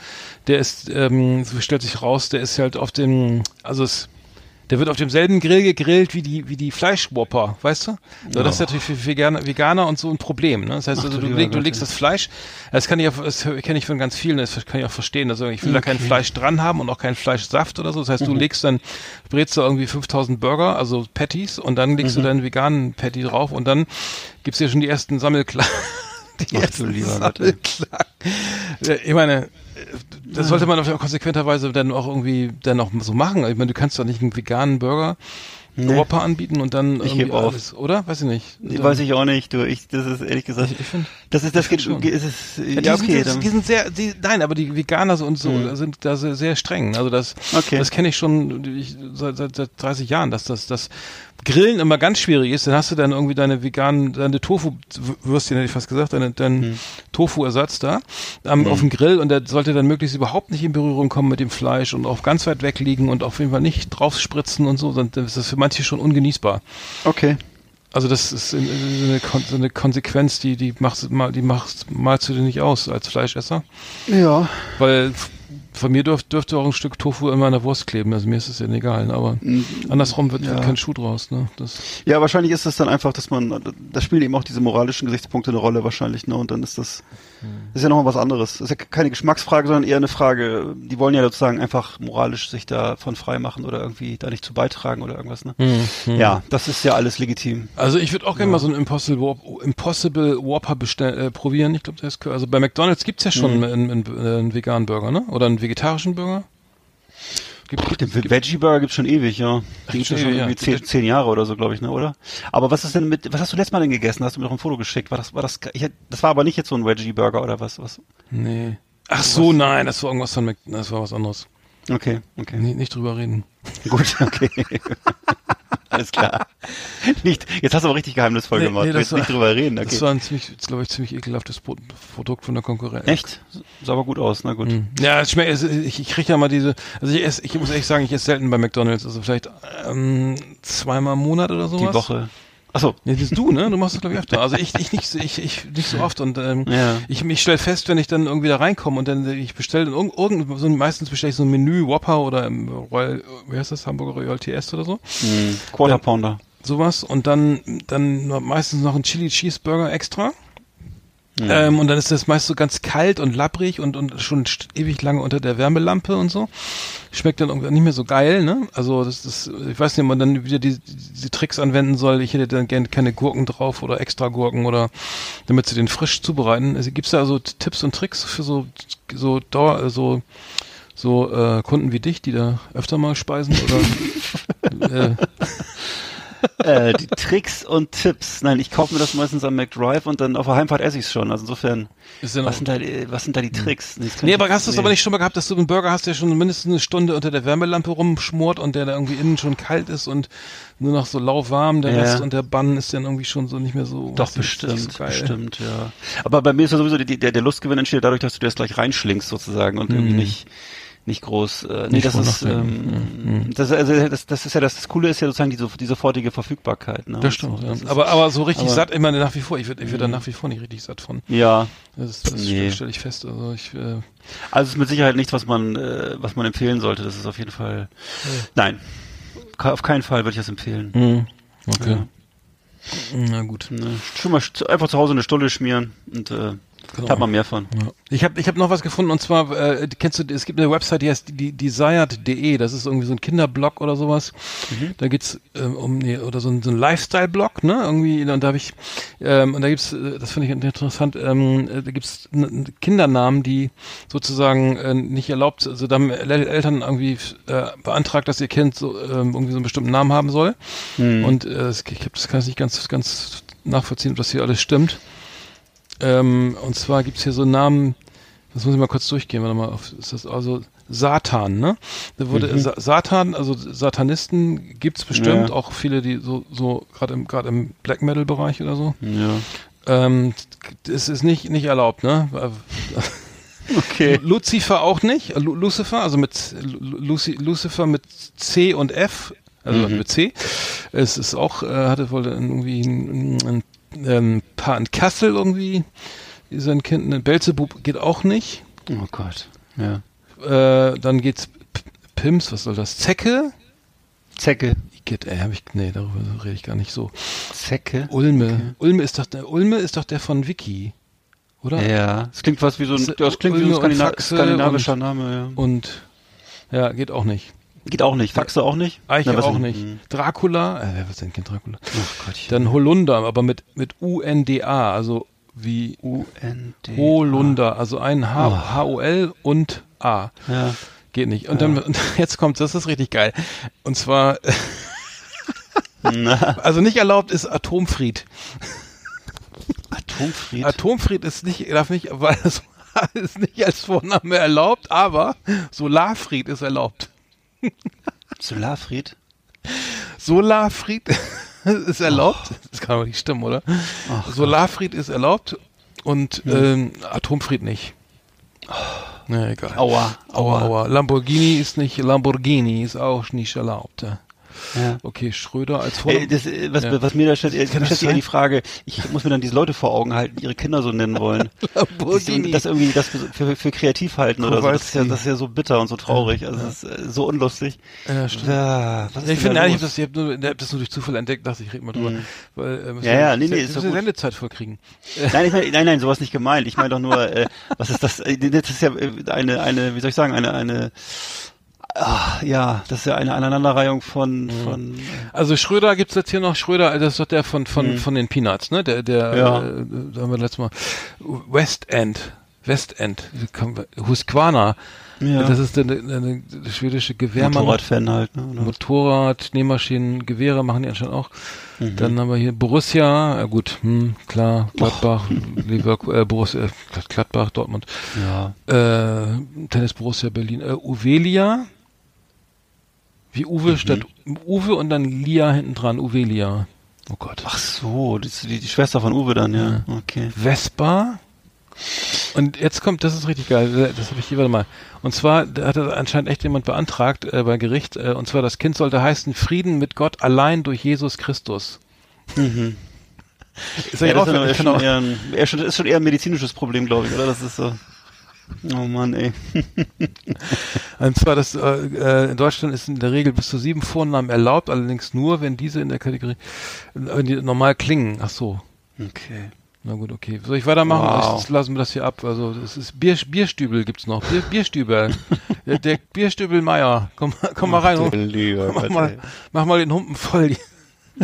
der ist, ähm, so stellt sich raus, der ist halt auf dem, also es der wird auf demselben Grill gegrillt wie die, wie die Fleischwhopper, weißt du? So, Das ist natürlich für Veganer, Veganer und so ein Problem. Ne? Das heißt, also, du leg, du legst ja. das Fleisch, das kann ich auch, das kenne ich von ganz vielen, das kann ich auch verstehen. Also ich will da kein Fleisch dran haben und auch keinen Fleischsaft oder so. Das heißt, Mhm. du legst dann, brätst du irgendwie 5000 Burger, also Patties, und dann legst Mhm. du deinen veganen Patty drauf und dann gibt's hier schon die ersten Sammelklagen. Die Ach du ersten. Sammelklagen. Ja, Ich meine, das sollte man auf konsequenterweise dann auch irgendwie dann auch so machen. Ich meine, du kannst doch nicht einen veganen Burger Nee. Whopper anbieten und dann Ich irgendwie geb auf. alles, oder? Weiß ich nicht. Dann- weiß ich auch nicht, du. Ich, das ist ehrlich gesagt. Ich, ich find, das ist, das ich geht, schon. geht- es ist, ja, ja, die, okay. sind, dann- die sind sehr, die, nein, aber die Veganer so und so Mhm. sind da sehr, sehr streng. Also das, Okay. das kenne ich schon ich, seit, seit, seit 30 Jahren, dass das, das Grillen immer ganz schwierig ist. Dann hast du dann irgendwie deine veganen, deine Tofu-Würstchen, hätte ich fast gesagt, deine, dein Mhm. Tofu-Ersatz da ähm, auf dem Grill und der sollte dann möglichst überhaupt nicht in Berührung kommen mit dem Fleisch und auch ganz weit weg liegen und auf jeden Fall nicht drauf spritzen und so. Dann ist das für manche schon ungenießbar. okay. Also das ist in- in- eine, so eine Konsequenz, die die machst mal die machst malst du dir nicht aus als Fleischesser, Ja. weil von mir dürf, dürfte auch ein Stück Tofu in meiner Wurst kleben. Also mir ist es ja egal, aber andersrum wird, wird ja. kein Schuh draus. Ne? Das, Ja, wahrscheinlich ist es dann einfach, dass man, da spielen eben auch diese moralischen Gesichtspunkte eine Rolle wahrscheinlich, ne? Und dann ist das, das ist ja nochmal was anderes. Das ist ja keine Geschmacksfrage, sondern eher eine Frage, die wollen ja sozusagen einfach moralisch sich davon frei machen oder irgendwie da nicht zu beitragen oder irgendwas, ne? Ja, das ist ja alles legitim. also ich würde auch gerne mal so einen Impossible, Whop, Impossible Whopper bestell, äh, probieren. Ich glaube, das ist also bei McDonald's gibt's ja schon einen, einen, einen veganen Burger, ne? Oder einen vegetarischen Burger. Gibt, gibt, gibt, Veggie Burger gibt's schon ewig, ja. Den gibt's schon schon ewig, irgendwie ja. zehn, zehn Jahre oder so, glaube ich, ne, oder? Aber was ist denn mit, was hast du letztes Mal denn gegessen? Hast du mir doch ein Foto geschickt? War das, war das, ich, das war aber nicht jetzt so ein Veggie Burger oder was, was? nee. Ach so, nein, das war irgendwas von das war was anderes. Okay, okay. Nee, nicht drüber reden. Gut, okay. Alles klar. Nicht, jetzt hast du aber richtig geheimnisvoll Nee, gemacht. nee, du das willst nicht war- drüber reden, okay. Das war ein ziemlich, glaube ich, ziemlich ekelhaftes Pro Produkt von der Konkurrenz. Echt? Sah aber gut aus, na gut. Ja, es schmeckt, ich, ich kriege ja mal diese, also ich, esse, ich muss ehrlich sagen, ich esse selten bei McDonalds, also vielleicht ähm, zweimal im Monat oder sowas. Die Woche. Achso. Ja, das du, ne? Du machst das glaube ich öfter. Also ich, ich nicht, so- ich, ich nicht so oft und ähm, Ja. ich, ich stelle fest, wenn ich dann irgendwie da reinkomme und dann ich bestelle dann irgend, irgend, so, meistens bestelle ich so ein Menü Whopper oder ähm, Royal, wie heißt das, Hamburger Royal TS oder so, Hm, Quarter Dann- Pounder. sowas und dann dann meistens noch ein Chili Cheeseburger extra. Ähm, und dann ist das meist so ganz kalt und labbrig und, und schon ewig lange unter der Wärmelampe und so. Schmeckt dann irgendwie nicht mehr so geil, ne? Also das ist, ich weiß nicht, ob man dann wieder die, diese Tricks anwenden soll. Ich hätte dann gerne keine Gurken drauf oder extra Gurken oder damit sie den frisch zubereiten. Also, Gibt es da so Tipps und Tricks für so so Dauer, so so äh, Kunden wie dich, die da öfter mal speisen oder äh, äh, die Tricks und Tipps. Nein, ich kaufe mir das meistens am McDrive und dann auf der Heimfahrt esse ich es schon. Also insofern, was sind da, die- was sind da die Tricks? Nee, Nee, aber hast du es nee. aber nicht schon mal gehabt, dass du einen Burger hast, der schon mindestens eine Stunde unter der Wärmelampe rumschmort und der da irgendwie innen schon kalt ist und nur noch so lauwarm, der Ja. Rest und der Bann ist dann irgendwie schon so nicht mehr so. Doch, bestimmt, so bestimmt, ja. Aber bei mir ist ja sowieso die, der, der Lustgewinn entsteht dadurch, dass du dir das gleich reinschlingst sozusagen und irgendwie nicht nicht groß. Äh, nee, Mhm. Nicht das ist ähm, das, also, das, das ist ja das, das Coole ist ja sozusagen die, so- die sofortige Verfügbarkeit. Ne? Das stimmt, So, ja. das ist- aber, aber so richtig aber- Mhm. satt immer nach wie vor. Ich werde ich werd da nach wie vor nicht richtig satt von. ja, Das, das Nee. stelle ich fest. Also ich, äh, also es ist mit Sicherheit nichts, was man äh, was man empfehlen sollte. Das ist auf jeden Fall. Nein, Ka- auf keinen Fall würde ich das empfehlen. Mhm. okay. Na gut. Ne? Schon mal einfach zu Hause eine Stulle schmieren und äh, Genau. hat man mehr von. Ja. Ich habe ich hab noch was gefunden und zwar, äh, kennst du, es gibt eine Website, die heißt die, desired.de, das ist irgendwie so ein Kinderblog oder sowas. Da geht's ähm, um, nee, oder so ein, so ein Lifestyle-Blog, ne, irgendwie, und da habe ich, ähm, und da gibt's, äh, das finde ich interessant, ähm, äh, da gibt's n- Kindernamen, die sozusagen äh, nicht erlaubt, also da haben El Eltern irgendwie äh, beantragt, dass ihr Kind so ähm, irgendwie so einen bestimmten Namen haben soll. Und äh, es- ich hab, das kann ich nicht ganz, ganz nachvollziehen, ob das hier alles stimmt. Ähm, und zwar gibt's hier so Namen, das muss ich mal kurz durchgehen, warte mal, auf, ist das also Satan, ne? Da wurde Sa Satan, also Satanisten gibt's bestimmt, Ja. auch viele, die so, so gerade im, gerade im Black Metal Bereich oder so. Ja. Ähm, es ist nicht, nicht erlaubt, ne? Okay. Lucifer auch nicht, Lu Lucifer, also mit Lu Luci Lucifer mit C und F, also Mhm. mit C. Es ist auch, äh, hatte wohl irgendwie ein, ein, ein Paar in Kassel irgendwie, sein Kind, ein Belzebub geht auch nicht. Oh Gott. Ja. Äh, dann geht's P Pims, was soll das? Zecke? Zecke. Geht, ey, hab ich, nee, darüber rede ich gar nicht so. Zecke. Ulme. Ulme ist doch der, Ulme ist doch der von Vicky. Oder? Ja, das klingt fast wie so ein, Das- klingt wie so ein Skandina skandinavischer und- Name, ja. Und, ja, geht auch nicht. Geht auch nicht. Faxe auch nicht? Eiche Na, was auch nicht. Hm. Dracula, äh, wer ist denn kein Dracula? Ach Gott. Dann Holunder, aber mit, mit U-N-D-A, also wie U-N-D. Holunder, also ein H, H-O-L und A. Ja. Geht nicht. Und dann, und jetzt kommt, das ist richtig geil. Und zwar, Na, Also nicht erlaubt ist Atomfried. Atomfried. Atomfried ist nicht, darf nicht, weil es ist nicht als Vorname erlaubt, aber Solarfried ist erlaubt. Solarfried. Solarfried ist erlaubt. Das kann doch nicht stimmen, oder? Solarfried ist erlaubt und ähm, Atomfried nicht. Na egal. Aua. Aua, aua. Lamborghini ist nicht, Lamborghini ist auch nicht erlaubt. Ja. Ja. Okay, Schröder als Ey, Vorname. das, äh, was, Ja. was mir da stellt, äh, mir das eher die Frage, ich muss mir dann diese Leute vor Augen halten, die ihre Kinder so nennen wollen. Lamborghini. Das irgendwie das für, für kreativ halten oder so. Das ist, ja, das ist ja so bitter und so traurig. Also das ist äh, so unlustig. Ja, stimmt. Ja, was ist ich finde, ich habe das, ich hab nur, ich hab das nur durch Zufall entdeckt, dachte ich, rede mal drüber. Weil, äh, Ja, ja, nee, nee, ist doch gut. Sendezeit vollkriegen. Nein, ich meine, nein, nein, sowas nicht gemeint. Ich meine doch nur, äh, was ist das? äh, Das ist ja äh, eine, eine, wie soll ich sagen, eine, eine, ah, ja, das ist ja eine Aneinanderreihung von, Mhm. von, äh, Also Schröder gibt's jetzt hier noch, Schröder, das ist doch der von, von, von den Peanuts, ne? Der, der, Mhm. Ja. äh, haben wir letztes Mal, West End, West End, Husqvarna, Ja. das ist der, der schwedische Gewehrmann. Motorradfan halt. Ne? oder? Motorrad, Nähmaschinen, Gewehre machen die anscheinend auch. Mhm. Dann haben wir hier Borussia, ja gut, hm, klar, Gladbach, Leverkusen, äh, Borussia, äh, Gladbach, Dortmund, Ja. äh, Tennis Borussia Berlin, äh, Uvelia, wie Uwe Mhm. statt Uwe und dann Lia hinten dran, Uvelia. Oh Gott. Ach so, die, die, die Schwester von Uwe dann, ja. Okay. Vespa. Und jetzt kommt, das ist richtig geil, das habe ich hier, warte mal. Und zwar, da hat anscheinend echt jemand beantragt äh, bei Gericht, äh, und zwar das Kind sollte heißen Frieden mit Gott allein durch Jesus Christus. Mhm. Ist Ja, ja, das auch, ist, schon auch, eher ein, eher schon, ist schon eher ein medizinisches Problem, glaube ich, oder? Das ist so. Oh Mann, ey. und zwar, das, äh, äh, in Deutschland ist in der Regel bis zu sieben Vornamen erlaubt, allerdings nur, wenn diese in der Kategorie, wenn die normal klingen. Ach so. Okay. Na gut, okay. Soll ich weitermachen? Wow. Ich, lassen wir das hier ab. Also das ist Bier, Bierstübel gibt's noch. Bier, Bierstübel. der, der Bierstübel Meier. Komm, mal- komm mal rein. Du Hoch. lieber Mach mal, mach mal den Humpen voll.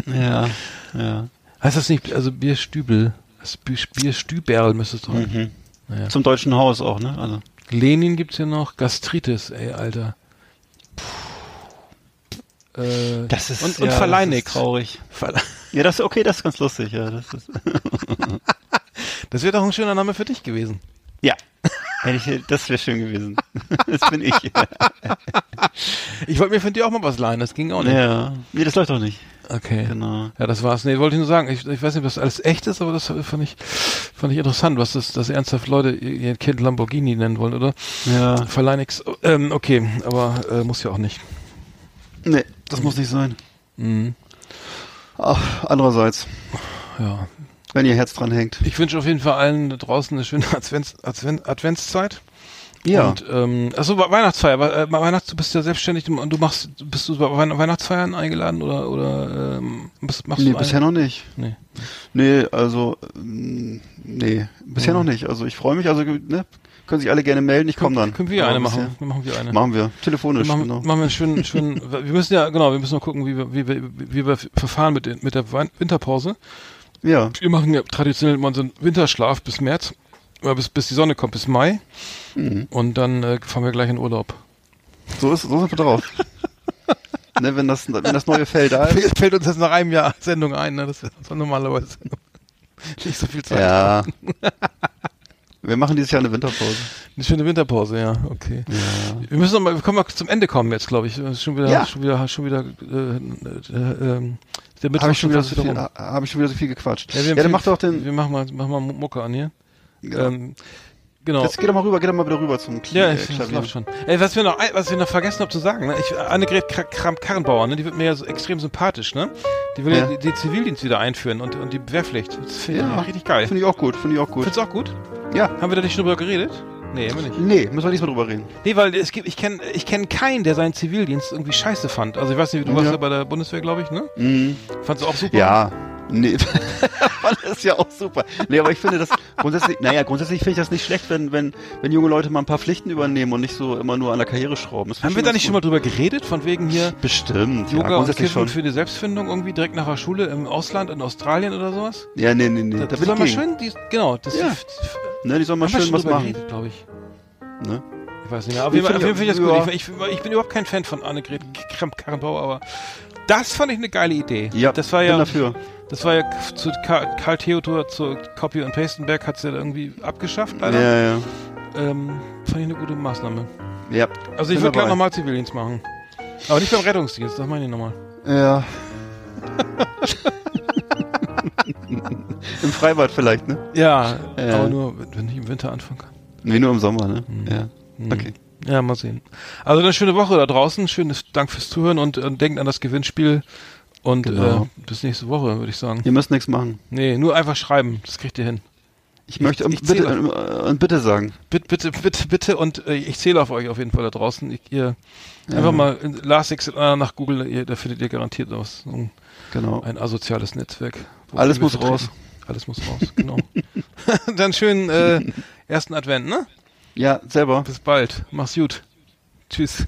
Ja, ja. Heißt das nicht, also Bierstübel? Das Bier, Bierstüberl müsste es doch. Mhm. Naja. Zum deutschen Haus auch, ne? Also. Lenin gibt's hier noch. Gastritis, ey, Alter. Äh, Das ist, und, ja, und ist nix. traurig. Verle- Ja, das okay, das ist ganz lustig, ja. Das ist, Das wäre doch ein schöner Name für dich gewesen. ja. Ich, das wäre schön gewesen. Das bin ich. Ich wollte mir von dir auch mal was leihen, das ging auch nicht. Ja. Nee, das läuft doch nicht. Okay. Genau. Ja, das war's. Nee, wollte ich nur sagen. Ich, ich weiß nicht, was alles echt ist, aber das fand ich, fand ich interessant, was das, dass ernsthaft Leute ihr ihr Kind Lamborghini nennen wollen, oder? Ja. Verleih nix. Ähm, okay, aber äh, muss ja auch nicht. Nee, das muss nicht sein. Mhm. Ach, andererseits, Ja. Wenn ihr Herz dran hängt. Ich wünsche auf jeden Fall allen da draußen eine schöne Advents, Advent, Adventszeit. Ja. Und, ähm, achso, We- Weihnachtsfeier. Äh, Weihnachts, du bist ja selbstständig und du machst, bist du bei Weihn- Weihnachtsfeiern eingeladen oder, oder ähm, bist, machst nee, du bisher noch nicht. Nee. Nee, also, ähm, nee, bisher noch nicht. Also ich freue mich, also, ne, können sich alle gerne melden, ich komme dann. Können wir eine bisher- machen? Machen wir eine. Machen wir. Telefonisch, machen, genau. machen wir einen schönen, schönen, wir müssen ja, genau, wir müssen mal gucken, wie wir, wie wir, wie wir verfahren mit, den, mit der Winterpause. Ja. Wir machen ja traditionell mal so einen Winterschlaf bis März, oder bis, bis die Sonne kommt, bis Mai. Mhm. Und dann äh, fahren wir gleich in Urlaub. So ist, so sind wir drauf. ne, wenn das, wenn das neue Fell da ist. Fällt, uns jetzt nach einem Jahr Sendung ein, ne? Das ist normalerweise nicht so viel Zeit. Ja. wir machen dieses Jahr eine Winterpause. Eine schöne Winterpause, ja, okay. Wir müssen noch mal, wir können mal zum Ende kommen jetzt, glaube ich. Schon wieder, Ja. schon wieder, schon wieder, äh, äh, ähm, Mittwoch Habe ich schon wieder so viel, rum. habe ich schon wieder so viel gequatscht. Ja, wir Ja, dann mach doch den, Wir machen mal, machen mal Mucke an hier. Genau. Ähm, genau. jetzt geh doch mal rüber, geh doch mal wieder rüber zum Kli Ja, äh, ich, läuft schon. Ey, was wir noch, was wir noch vergessen haben zu sagen, ne? Ich, Annegret Kra- Kramp-Karrenbauer, ne? Die wird mir ja so extrem sympathisch, ne? Die will ja, Ja. die, die Zivildienst wieder einführen und, und die Wehrpflicht. Das finde ich Ja. richtig geil. Finde ich auch gut, finde ich auch gut. Findest du auch gut? Ja. Haben wir da nicht schon drüber geredet? Nee, immer nicht. Nee, müssen wir diesmal drüber reden. Nee, weil es gibt, ich kenne ich kenn keinen, der seinen Zivildienst irgendwie scheiße fand. Also ich weiß nicht, du warst Ja. ja bei der Bundeswehr, glaube ich, ne? Mhm. Fandst du auch super? Ja. Nee, das ist ja auch super. Nee, aber ich finde das grundsätzlich, naja, grundsätzlich finde ich das nicht schlecht, wenn, wenn, wenn junge Leute mal ein paar Pflichten übernehmen und nicht so immer nur an der Karriere schrauben. Haben wir da nicht schon mal gut. drüber geredet, von wegen hier Bestimmt, ja, Yoga und grundsätzlich Kiffen schon. für die Selbstfindung irgendwie direkt nach der Schule im Ausland, in Australien oder sowas? Ja, nee, nee, nee. Da, Da das bin soll mal schön, die, genau, das Ja. Ne, die sollen mal schön was machen. geredet, glaube ich. Ne? Ich weiß nicht mehr. Auf Ich jeden Fall, auf finde jeden Fall auch- finde ich das ja. gut. Ich, ich, ich bin überhaupt kein Fan von Annegret Kramp-Karrenbauer, aber Das fand ich eine geile Idee. Ja, das war bin ja, dafür. Das war ja zu Karl, Theodor zu Copy und Pastenberg hat's ja irgendwie abgeschafft leider. Ja, ja. Ähm, fand ich eine gute Maßnahme. Ja. Also ich würde gleich nochmal Zivildienst machen. Aber nicht beim Rettungsdienst, das meine ich nochmal. Ja. Im Freibad vielleicht, ne? Ja, Ja. aber nur, wenn, ich im Winter anfangen kann. Nee, nur im Sommer, ne? Mhm. Ja. Okay. Ja, mal sehen. Also eine schöne Woche da draußen. Schönes Dank fürs Zuhören und, und denkt an das Gewinnspiel. Und Genau. äh, bis nächste Woche, würde ich sagen. Ihr müsst nichts machen. Nee, nur einfach schreiben. Das kriegt ihr hin. Ich, möchte ich bitte, zähle. äh, und bitte sagen. Bitte, bitte, bitte, bitte. Und äh, ich zähle auf euch auf jeden Fall da draußen. Ich, ihr Ja. einfach mal in Last Exit äh, nach Google, ihr, da findet ihr garantiert was. So ein, Genau. ein asoziales Netzwerk. Alles muss vertreten. raus. Alles muss raus, genau. Dann schönen äh, ersten Advent, ne? Ja, selber. Bis bald. Mach's gut. Tschüss.